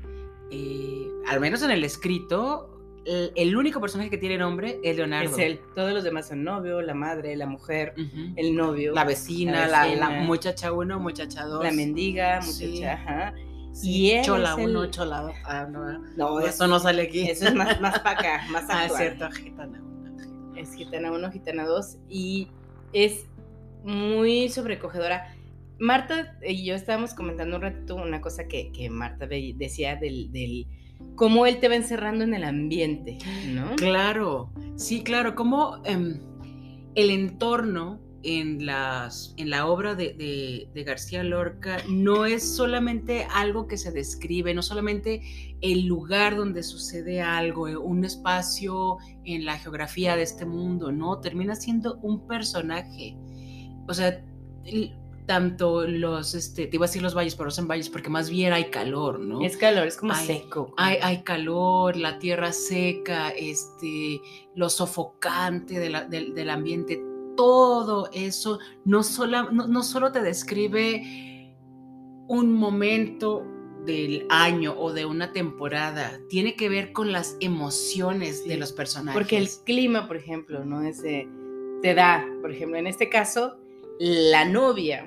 eh, al menos en el escrito, el, único personaje que tiene nombre es Leonardo. Es él. Todos los demás son novio, la madre, la mujer, el novio. La vecina, la, muchacha uno, muchacha dos. La mendiga, muchacha, ajá. y él chola uno, chola dos. Ah, no, no eso no sale aquí. Eso es más, más para acá, más actual. Ah, es cierto, gitana uno. Es gitana uno, gitana dos. Y es muy sobrecogedora Marta y yo estábamos comentando un ratito una cosa que, Marta decía del, del, cómo él te va encerrando en el ambiente, ¿no? Claro, sí, claro, cómo em, el entorno en, las, en la obra de, García Lorca no es solamente algo que se describe, no solamente el lugar donde sucede algo, eh, un espacio en la geografía de este mundo, no, termina siendo un personaje. O sea, tanto los, este, te iba a decir los valles, pero no son valles porque más bien hay calor, ¿no? Es calor, es como Hay- seco. Hay, hay calor, la tierra seca, este, lo sofocante de la- del, del ambiente, todo eso no, sola- no, no solo te describe un momento del año o de una temporada, tiene que ver con las emociones Sí, de los personajes. Porque el clima, por ejemplo, no es de- te da, por ejemplo, en este caso, la novia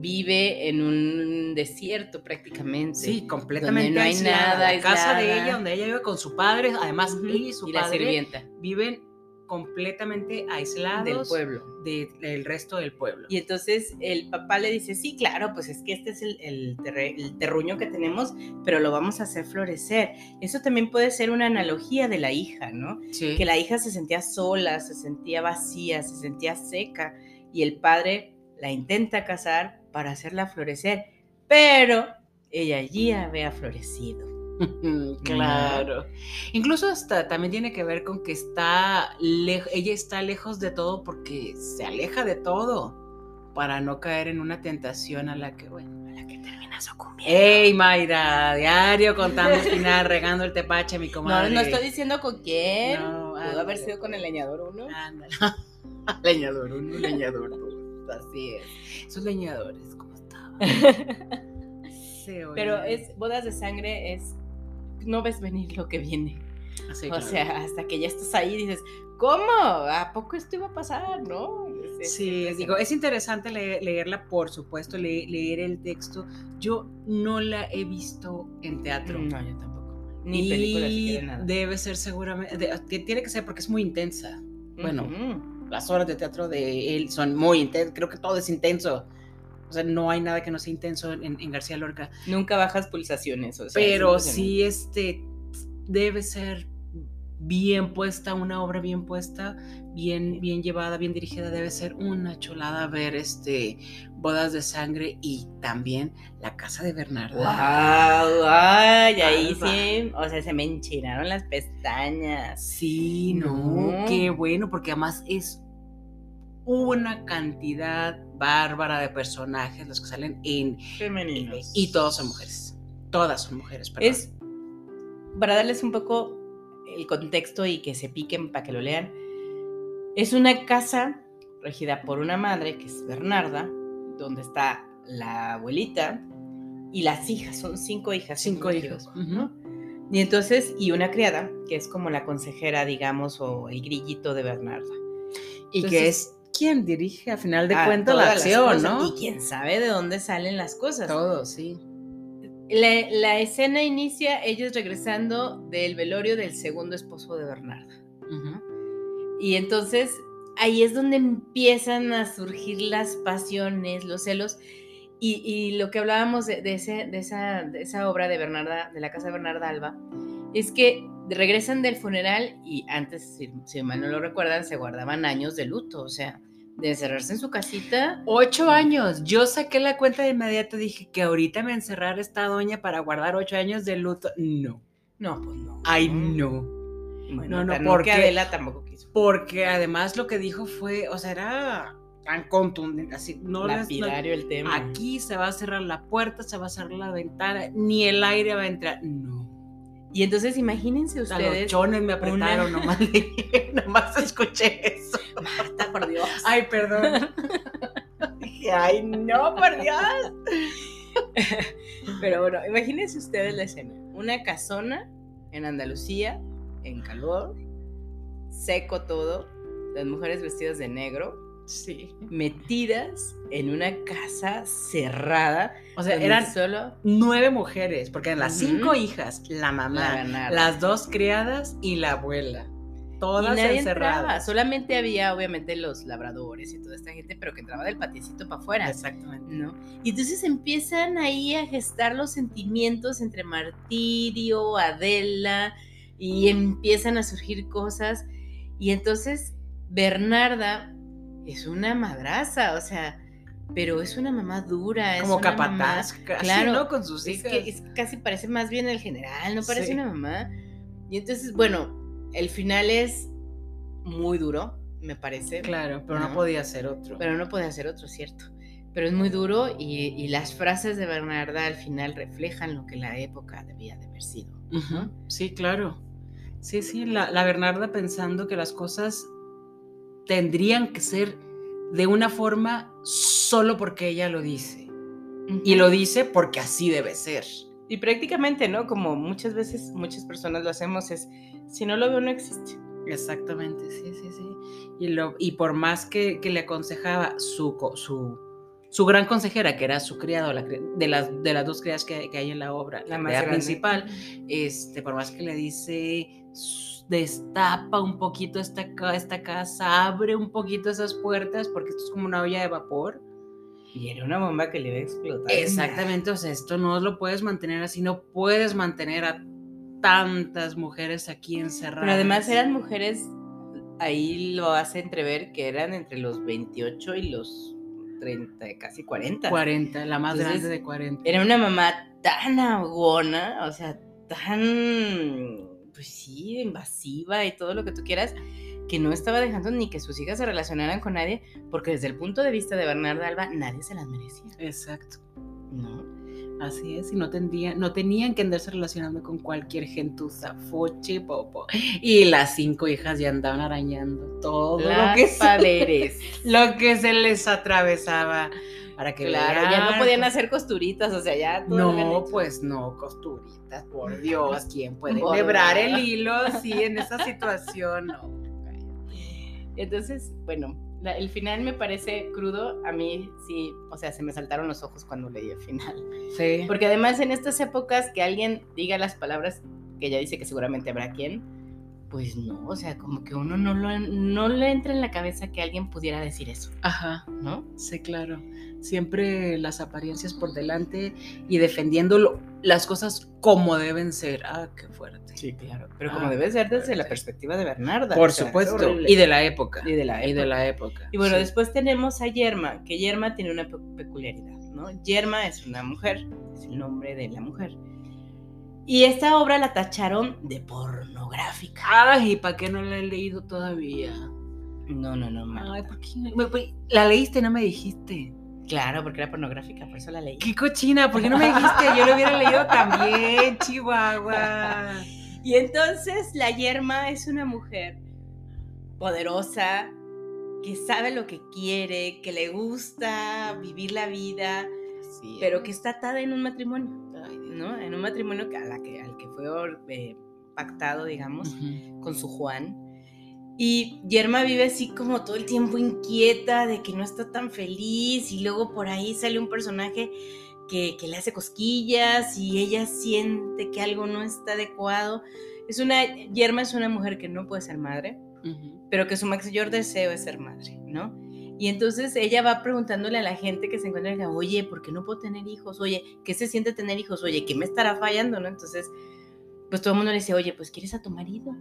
vive en un desierto prácticamente. Sí, completamente no hay aislada. nada, La casa de ella, donde ella vive con su padre, además ella y su y la padre sirvienta viven completamente aislados del pueblo. de- del resto del pueblo. Y entonces el papá le dice, sí, claro, pues es que este es el, el terre- el terruño que tenemos, pero lo vamos a hacer florecer. Eso también puede ser una analogía de la hija, ¿no? Sí. Que la hija se sentía sola, se sentía vacía, se sentía seca, y el padre la intenta casar para hacerla florecer, pero ella allí había florecido. Claro. Incluso hasta también tiene que ver con que está ella está lejos de todo porque se aleja de todo para no caer en una tentación a la que, bueno, A la que termina sucumbiendo. ¡Ey, Mayra! Diario contando al final, regando el tepache, mi No, comadre. no estoy diciendo con quién. No, Pudo haber sido con el leñador uno. Ándale. leñador, un leñador. dos. Así es. Esos leñadores, ¿cómo estaban? Se Pero oye. es bodas de sangre, es no ves venir lo que viene. Así, o claro. sea, hasta que ya estás ahí dices, ¿cómo? ¿A poco esto iba a pasar? ¿No? Es- es Sí, digo, es interesante le- leerla, por supuesto, le- leer el texto. Yo no la he visto en teatro. No, yo tampoco. Ni películas, y siquiera nada. debe ser seguramente, de- que tiene que ser porque es muy intensa. Bueno, Ujú. Las horas de teatro de él son muy intensas, creo que todo es intenso. O sea, no hay nada que no sea intenso en, en García Lorca. Nunca bajas pulsaciones. O sea, es Pero sí, este, debe ser bien puesta, una obra bien puesta, bien, bien llevada, bien dirigida, debe ser una chulada ver este Bodas de Sangre y también La Casa de Bernarda. ¡Wow! ¡Ay! Ahí sí. O sea, se me enchinaron las pestañas. Sí, no, No. qué bueno, porque además es una cantidad bárbara de personajes los que salen en... Femeninos. Y todos son mujeres. Todas son mujeres, perdón. Es para darles un poco el contexto y que se piquen para que lo lean. Es una casa regida por una madre que es Bernarda, donde está la abuelita y las hijas, son cinco hijas. Cinco hijos. ¿no? Y entonces, y una criada, que es como la consejera, digamos, o el grillito de Bernarda. Y que es quien dirige a final de cuentas la acción, ¿no? Y quién sabe de dónde salen las cosas. Todo, sí. La, la escena inicia ellos regresando del velorio del segundo esposo de Bernarda. Ujú. Y entonces ahí es donde empiezan a surgir las pasiones, los celos. Y, y lo que hablábamos de, de ese- de esa, de esa obra de Bernarda, de la casa de Bernarda Alba, es que regresan del funeral y antes, si, si mal no lo recuerdan, se guardaban años de luto, o sea, de encerrarse en su casita. Ocho años. Yo saqué la cuenta de inmediato. Dije que ahorita me encerrar esta doña para guardar ocho años de luto. No. No, pues no. Ay, no. Bueno, No, no, porque- Adela tampoco quiso. Porque además lo que dijo fue, o sea, era tan contundente. Así, no les. no- Lapidario el tema. aquí se va a cerrar la puerta, se va a cerrar la ventana, ni el aire va a entrar. No. Y entonces imagínense Los ustedes. chones me apretaron, una- nomás, le- nomás escuché eso. Marta, por Dios. Ay, perdón. Dije, ay, no, por Dios. Pero bueno, imagínense ustedes la escena. Una casona en Andalucía, en calor, seco todo, las mujeres vestidas de negro, Sí. metidas en una casa cerrada. O sea, eran solo nueve mujeres, porque eran las cinco hijas, la la mamá, Bernarda. las dos criadas y la abuela. y Todas nadie entraba, encerradas. solamente había obviamente los labradores y toda esta gente, pero que entraba del patiecito para afuera. Exactamente. ¿no? Y entonces empiezan ahí a gestar los sentimientos entre Martirio, Adela, y empiezan a surgir cosas. Y entonces Bernarda es una madraza, o sea, pero es una mamá dura. es Como una mamá- capataz, casi, claro, ¿no? Con sus es hijas. que es- casi parece más bien el general, no parece Sí. una mamá. Y entonces, bueno, el final es muy duro, me parece. Claro, pero no, ¿no? podía ser otro. Pero no puede hacer otro, ¿cierto? pero es muy duro y, las frases de Bernarda al final reflejan lo que la época debía de haber sido. Sí, claro. Sí, sí, la, la, Bernarda pensando que las cosas tendrían que ser de una forma solo porque ella lo dice. Y lo dice porque así debe ser. Y prácticamente, ¿no? Como muchas veces, muchas personas lo hacemos, es, si no lo veo, no existe. Exactamente, sí, sí, sí. Y, lo, y por más que, que le aconsejaba su, su, su gran consejera, que era su criado, de, las, de las dos criadas que, hay en la obra, la, más principal, este, por más que le dice, destapa un poquito esta, esta casa, abre un poquito esas puertas, porque esto es como una olla de vapor. Y era una bomba que le iba a explotar. Exactamente, o sea, esto no lo puedes mantener así, no puedes mantener a tantas mujeres aquí encerradas. Pero además eran mujeres, ahí lo hace entrever que eran entre los 28 y los 30, casi 40. 40, la más grande de 40. Era una mamá tan agona, o sea, tan, pues sí, invasiva y todo lo que tú quieras, que no estaba dejando ni que sus hijas se relacionaran con nadie, porque desde el punto de vista de Bernarda Alba, nadie se las merecía. Exacto. ¿No? Así es, y no, no tenían que andarse relacionando con cualquier gentuza, foche, popo. Y las cinco hijas ya andaban arañando todo lo que, se, lo que se les atravesaba. Para que claro, ya no podían hacer costuritas, o sea, ya No, pues no, costuritas, por Dios, ¿quién puede quebrar el hilo así en esa situación? No. Entonces, bueno, el final me parece crudo. A mí sí, o sea, se me saltaron los ojos cuando leí el final. Sí. Porque además en estas épocas que alguien diga las palabras que ella dice que seguramente habrá quien, pues no, o sea, como que uno no, lo, no le entra en la cabeza que alguien pudiera decir eso. Ajá, ¿no? Sí, claro. Siempre las apariencias por delante y defendiendo las cosas como deben ser. Ah, qué fuerte. Sí, claro. Pero como ah, debe ser desde la perspectiva de Bernarda. Por supuesto. Y de la época. Y de la época. Y, de la época. y bueno, después tenemos a Yerma, que Yerma tiene una peculiaridad, ¿no? Yerma es una mujer, es el nombre de la mujer. Y esta obra la tacharon de pornográfica. Ay, ¿para qué no la he leído todavía? No, no, no. Ay, ¿por qué? La leíste, no me dijiste. Claro, porque era pornográfica, por eso la leí. ¡Qué cochina! ¿Por qué no me dijiste? Yo lo hubiera leído también, Chihuahua. Y entonces la yerma es una mujer poderosa, que sabe lo que quiere, que le gusta vivir la vida, pero que está atada en un matrimonio, ¿no? En un matrimonio a la que, al que fue eh, pactado, digamos, con su Juan. Y Yerma vive así como todo el tiempo inquieta de que no está tan feliz y luego por ahí sale un personaje que, le hace cosquillas y ella siente que algo no está adecuado. Es una, Yerma es una mujer que no puede ser madre, pero que su mayor deseo es ser madre, ¿no? Y entonces ella va preguntándole a la gente que se encuentra, y oye, ¿por qué no puedo tener hijos? Oye, ¿qué se siente tener hijos? Oye, ¿qué me estará fallando? ¿no? Entonces, pues todo el mundo le dice, oye, pues ¿quieres a tu marido?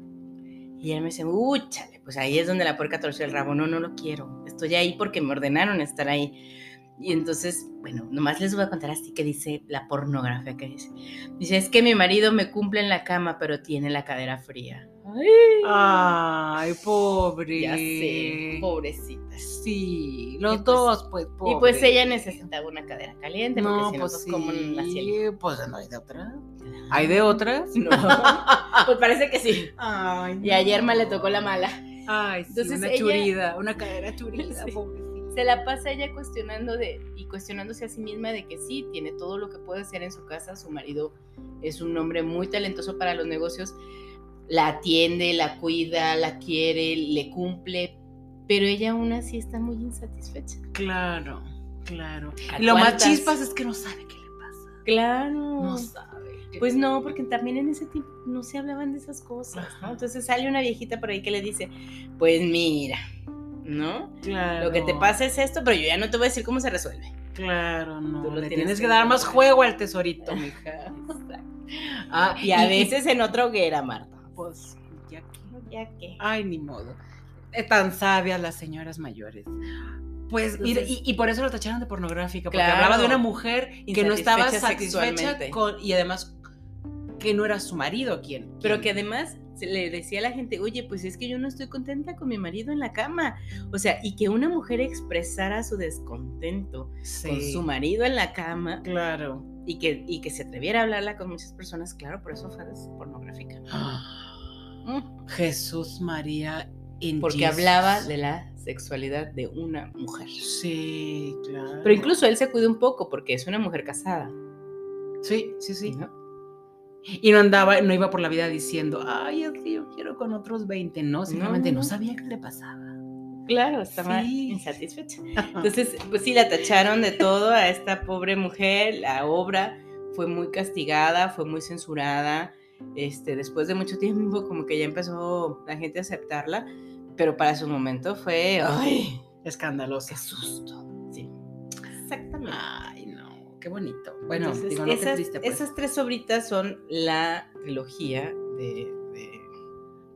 Y él me dice, úchale, pues ahí es donde la puerca torció el rabo, no, no lo quiero, estoy ahí porque me ordenaron estar ahí. Y entonces, bueno, nomás les voy a contar así que dice la pornografía que dice. Dice, es que mi marido me cumple en la cama, pero tiene la cadera fría. Ay, pobre. Ya sé, pobrecita. Sí, los pues dos, pues, Y pues ella necesitaba una cadera caliente, no, porque si pues no, como sí, Pues no hay de otra. ¿Hay de otras? No. pues parece que sí. Ay, y ayer me le tocó la mala. Ay, sí, Entonces una churida, una cadera churida, Se la pasa ella cuestionando de, y cuestionándose a sí misma de que sí, tiene todo lo que puede hacer en su casa. Su marido es un hombre muy talentoso para los negocios. La atiende, la cuida, la quiere, le cumple, pero ella aún así está muy insatisfecha. Claro, claro. Y lo más chispas es que no sabe qué le pasa. Claro. No sabe. Pues no, porque también en ese tiempo no se hablaban de esas cosas, ¿no? Entonces sale una viejita por ahí que le dice, pues mira, ¿no? Claro. Lo que te pasa es esto, pero yo ya no te voy a decir cómo se resuelve. Claro, no. le tienes, que, dar más juego al tesorito, mija. ah, y a veces en otra hoguera, Marta. Pues, ya que. Ya que. Ay, ni modo. tan sabias las señoras mayores. Pues, y, por eso lo tacharon de pornográfica, porque hablaba de una mujer que no estaba satisfecha con, y además que no era su marido quien, Pero que además le decía a la gente, oye, pues es que yo no estoy contenta con mi marido en la cama. O sea, y que una mujer expresara su descontento con su marido en la cama. Claro. Y que, y que se atreviera a hablarla con muchas personas, claro, por eso fue pornográfica. Mm. Jesús María. Porque hablaba de la sexualidad de una mujer. Sí, claro. Pero incluso él se cuida un poco porque es una mujer casada. Sí, sí, sí. Y no andaba, no iba por la vida diciendo, ay, es que yo quiero con otros 20. No, simplemente no, sabía qué le pasaba. Claro, estaba insatisfecha. Entonces, pues sí, la tacharon de todo a esta pobre mujer. La obra fue muy castigada, fue muy censurada. Este, después de mucho tiempo, como que ya empezó la gente a aceptarla, pero para su momento fue, ay, escandaloso. Qué susto. Sí. Exactamente qué bonito. Bueno, esas, esas, tres obritas son la trilogía de,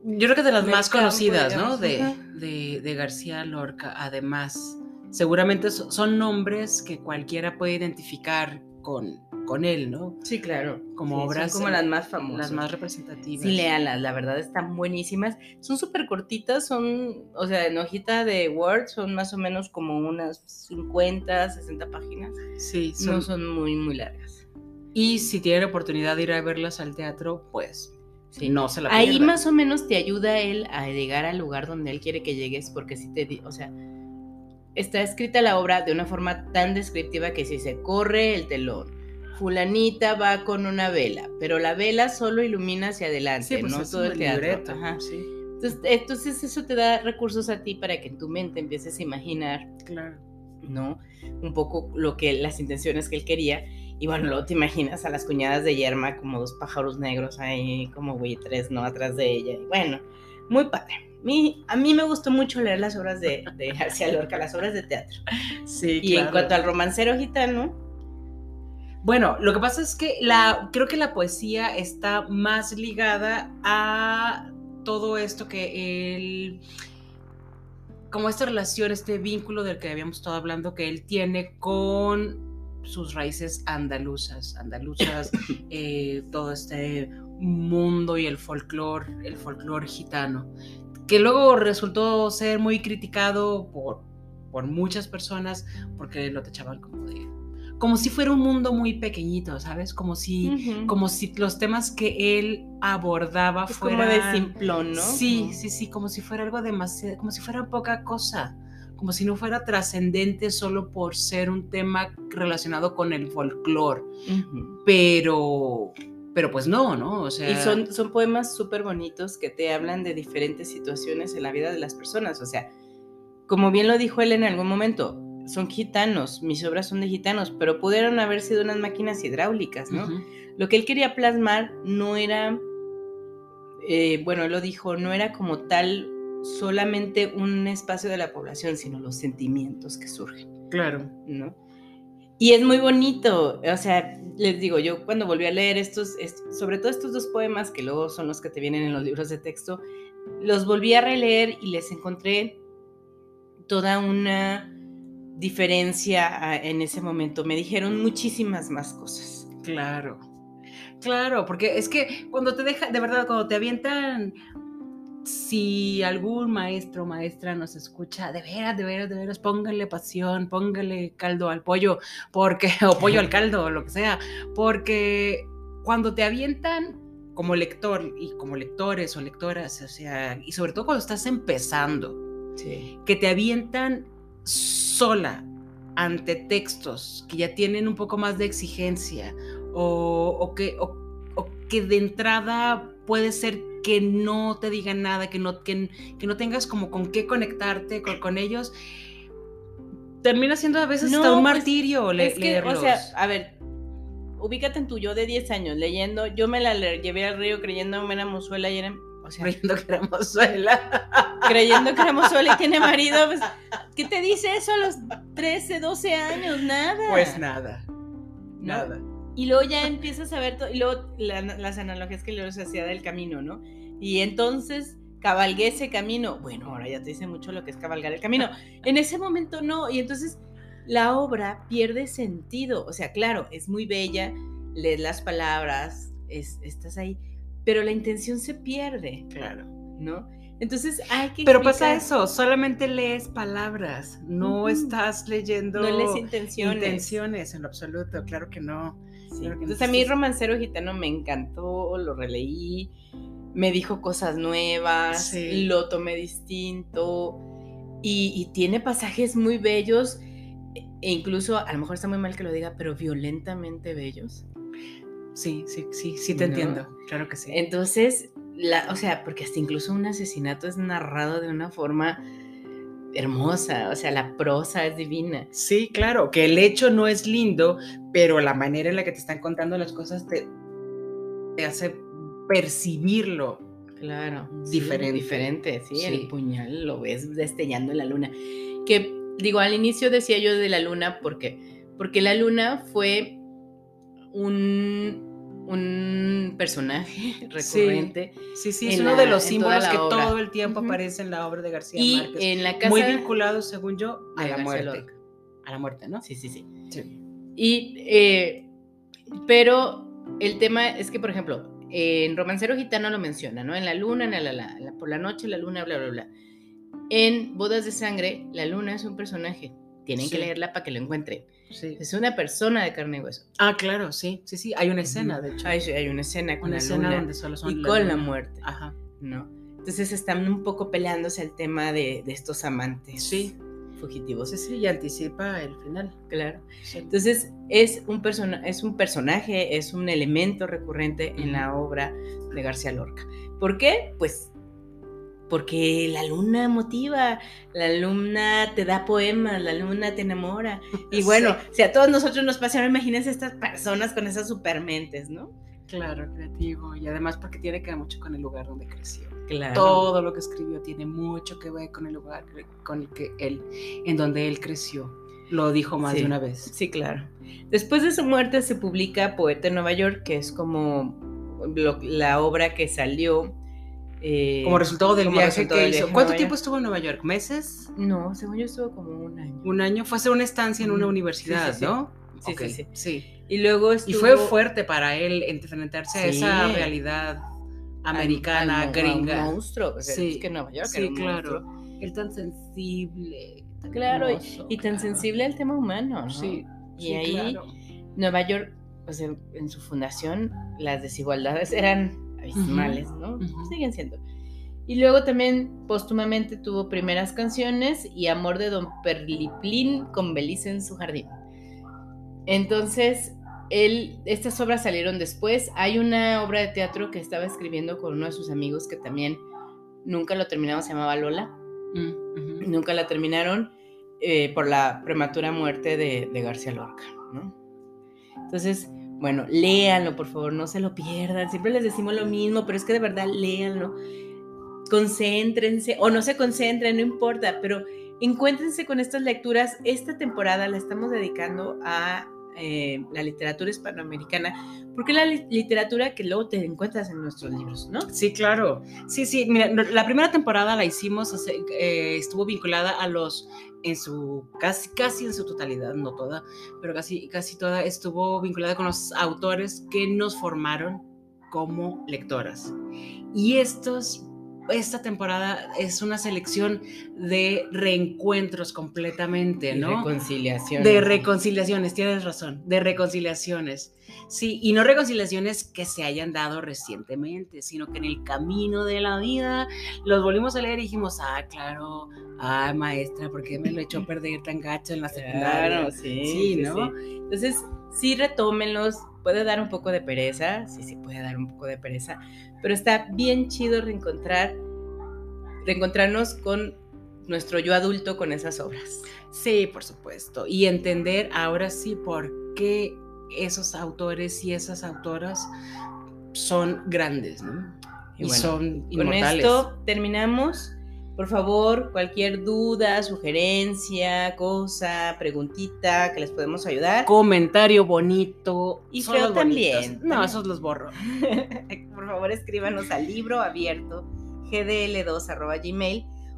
Yo creo que de las más conocidas, ¿no? De, de, García Lorca, además. Seguramente son nombres que cualquiera puede identificar con, con él, ¿no? Sí, claro. Como obras. como las más famosas. Las más representativas. Sí, léanlas, la verdad están buenísimas. Son súper cortitas, son, o sea, en hojita de Word son más o menos como unas 50, 60 páginas. Sí, son... No son muy, muy largas. Y si tienen oportunidad de ir a verlas al teatro, pues Sí. No se la Ahí más o menos te ayuda él a llegar al lugar donde él quiere que llegues, porque si te, o sea, está escrita la obra de una forma tan descriptiva que si se corre el telón, fulanita va con una vela, pero la vela solo ilumina hacia adelante, pues no todo el teatro. Entonces, eso te da recursos a ti para que en tu mente empieces a imaginar, claro. ¿no? Un poco lo que las intenciones que él quería. Y bueno, luego te imaginas a las cuñadas de Yerma como dos pájaros negros ahí, como tres ¿no? Atrás de ella. Y bueno, muy padre. A mí me gustó mucho leer las obras de, de García Lorca, las obras de teatro. Sí, y en cuanto al romancero gitano, bueno, lo que pasa es que la, creo que la poesía está más ligada a todo esto que él, como esta relación, este vínculo del que habíamos estado hablando que él tiene con sus raíces andaluzas, andaluzas, eh, todo este mundo y el folclore, el folclore gitano, que luego resultó ser muy criticado por, por muchas personas porque lo tachaban como de como si fuera un mundo muy pequeñito, ¿sabes? Como si, como si los temas que él abordaba fueran... Como de simplón, ¿no? Sí, sí, sí, como si fuera algo demasiado, como si fuera poca cosa, como si no fuera trascendente solo por ser un tema relacionado con el folclore. Pero, pero pues no, ¿no? O sea... Y son, son poemas súper bonitos que te hablan de diferentes situaciones en la vida de las personas, o sea, como bien lo dijo él en algún momento, son gitanos, mis obras son de gitanos, pero pudieron haber sido unas máquinas hidráulicas, ¿no? Lo que él quería plasmar no era, eh, bueno, él lo dijo, no era como tal solamente un espacio de la población, sino los sentimientos que surgen. Claro. ¿No? Y es muy bonito, o sea, les digo, yo cuando volví a leer estos, sobre todo estos dos poemas, que luego son los que te vienen en los libros de texto, los volví a releer y les encontré toda una diferencia en ese momento. Me dijeron muchísimas más cosas. Claro, claro, porque es que cuando te deja, de verdad, cuando te avientan, si algún maestro o maestra nos escucha, de veras, de veras, de veras, póngale pasión, póngale caldo al pollo, porque, o pollo al caldo, o lo que sea, porque cuando te avientan como lector y como lectores o lectoras, o sea, y sobre todo cuando estás empezando, que te avientan sola ante textos que ya tienen un poco más de exigencia o, que, que de entrada puede ser que no te digan nada, que no, que, no tengas como con qué conectarte con, ellos, termina siendo a veces hasta un pues, martirio es que, O sea, a ver, ubícate en tu yo de 10 años leyendo, yo me la llevé al río creyendo que era mozuela y era creyendo que era mozuela. creyendo que era mozuela y tiene marido, pues, ¿qué te dice eso a los 13, 12 años? Nada. Pues nada. Nada. Y luego ya empiezas a ver, y luego las analogías que luego se hacía del camino, ¿no? Y entonces cabalgué ese camino. Bueno, ahora ya te dice mucho lo que es cabalgar el camino. En ese momento no, y entonces la obra pierde sentido. O sea, claro, es muy bella, lees las palabras, estás ahí, pero la intención se pierde. Claro. ¿No? Entonces hay que. Pero pasa eso, solamente lees palabras, no estás leyendo. No lees intenciones. Intenciones en lo absoluto, claro que no. Entonces a mí Romancero Gitano me encantó, lo releí, me dijo cosas nuevas, lo tomé distinto y, tiene pasajes muy bellos e incluso, a lo mejor está muy mal que lo diga, pero violentamente bellos. Sí, sí, sí, sí te entiendo, claro que sí. Entonces, la, o sea, porque hasta incluso un asesinato es narrado de una forma hermosa, o sea, la prosa es divina. Sí, claro, que el hecho no es lindo, pero la manera en la que te están contando las cosas te, te hace percibirlo. Claro, diferente. diferente, sí, el puñal lo ves destellando en la luna. Que digo, al inicio decía yo de la luna porque porque la luna fue un un personaje recurrente. Sí, sí, es uno de los símbolos que todo el tiempo aparece en la obra de García y Márquez. En la casa Muy vinculado, según yo, a la muerte. A la muerte, ¿no? Sí, sí, sí. Y, eh, pero el tema es que, por ejemplo, en Romancero Gitano lo menciona, ¿no? En la luna, en la, por la noche, la luna, bla, bla, bla. En Bodas de Sangre, la luna es un personaje. Tienen que leerla para que lo encuentren. Es una persona de carne y hueso. Ah, claro, sí, sí, sí. Hay una escena, de hecho. Hay, hay una escena con la luna donde solo son y con la muerte. Ajá. ¿No? Entonces están un poco peleándose el tema de, de estos amantes. Sí. Fugitivos. Sí, sí, y anticipa el final. Claro. Entonces es un, persona, es un personaje, es un elemento recurrente en la obra de García Lorca. ¿Por qué? Pues porque la luna motiva, la luna te da poemas, la luna te enamora. Y bueno, si a todos nosotros nos pasaron, imagínense estas personas con esas supermentes, ¿no? Claro, creativo. Y además porque tiene que ver mucho con el lugar donde creció. Claro. Todo lo que escribió tiene mucho que ver con el lugar con el que él, en donde él creció. Lo dijo más de una vez. Sí, claro. Después de su muerte se publica Poeta en Nueva York, que es como la obra que salió eh, como resultado del viaje que hizo. ¿Cuánto tiempo estuvo en Nueva York? ¿Meses? No, según yo estuvo como un año. Un año. Fue a hacer una estancia en una universidad, ¿no? Sí, sí, sí, Y luego Y fue fuerte para él enfrentarse a esa realidad americana, gringa. Un monstruo. sí. Es que Nueva York Sí, claro. Él tan sensible. claro, y, tan sensible al tema humano, ¿no? Sí. Y ahí, Nueva York, pues en, en su fundación, las desigualdades eran abismales, ¿no? Siguen siendo. Y luego también póstumamente tuvo primeras canciones y Amor de Don Perliplín con Belice en su jardín. Entonces, él, estas obras salieron después. Hay una obra de teatro que estaba escribiendo con uno de sus amigos que también nunca lo terminamos, se llamaba Lola. Mm, nunca la terminaron eh, por la prematura muerte de, de García Lorca, ¿no? Entonces, bueno, léanlo, por favor, no se lo pierdan. Siempre les decimos lo mismo, pero es que de verdad léanlo. Concéntrense, o no se concentren, no importa, pero encuéntrense con estas lecturas. Esta temporada la estamos dedicando a eh, la literatura hispanoamericana, porque la literatura que luego te encuentras en nuestros libros, ¿no? Sí, claro. Sí, sí, mira, la primera temporada la hicimos, eh, estuvo vinculada a los en su casi casi en su totalidad, no toda, pero casi casi toda estuvo vinculada con los autores que nos formaron como lectoras. Y estos esta temporada es una selección de reencuentros completamente, ¿no? De reconciliaciones. De reconciliaciones, tienes razón, de reconciliaciones. Sí, y no reconciliaciones que se hayan dado recientemente, sino que en el camino de la vida los volvimos a leer y dijimos, ah, claro, ah, maestra, ¿por qué me lo echó a perder tan gacho en la secundaria? Claro, sí, sí, ¿no? Entonces, sí retómenlos, puede dar un poco de pereza, sí, sí puede dar un poco de pereza, pero está bien chido reencontrar, reencontrarnos con nuestro yo adulto con esas obras. Sí, por supuesto, y entender ahora sí por qué esos autores y esas autoras son grandes, ¿no? Y, son inmortales. Con esto terminamos. Por favor, cualquier duda, sugerencia, cosa, preguntita que les podemos ayudar. Comentario bonito. Y feo también. No, esos los borro. Por favor, escríbanos al libro abierto gdl2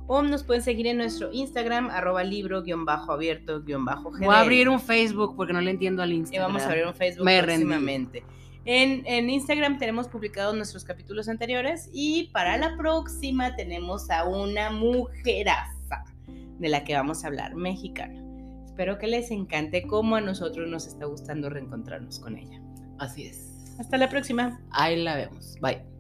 o nos pueden seguir en nuestro Instagram arroba libro-abierto-gdl. Voy a abrir un Facebook porque no le entiendo al Instagram. Y vamos a abrir un Facebook próximamente. En, en, Instagram tenemos publicados nuestros capítulos anteriores y para la próxima tenemos a una mujeraza de la que vamos a hablar, mexicana. Espero que les encante como a nosotros nos está gustando reencontrarnos con ella. Así es. Hasta la próxima. Ahí la vemos. Bye.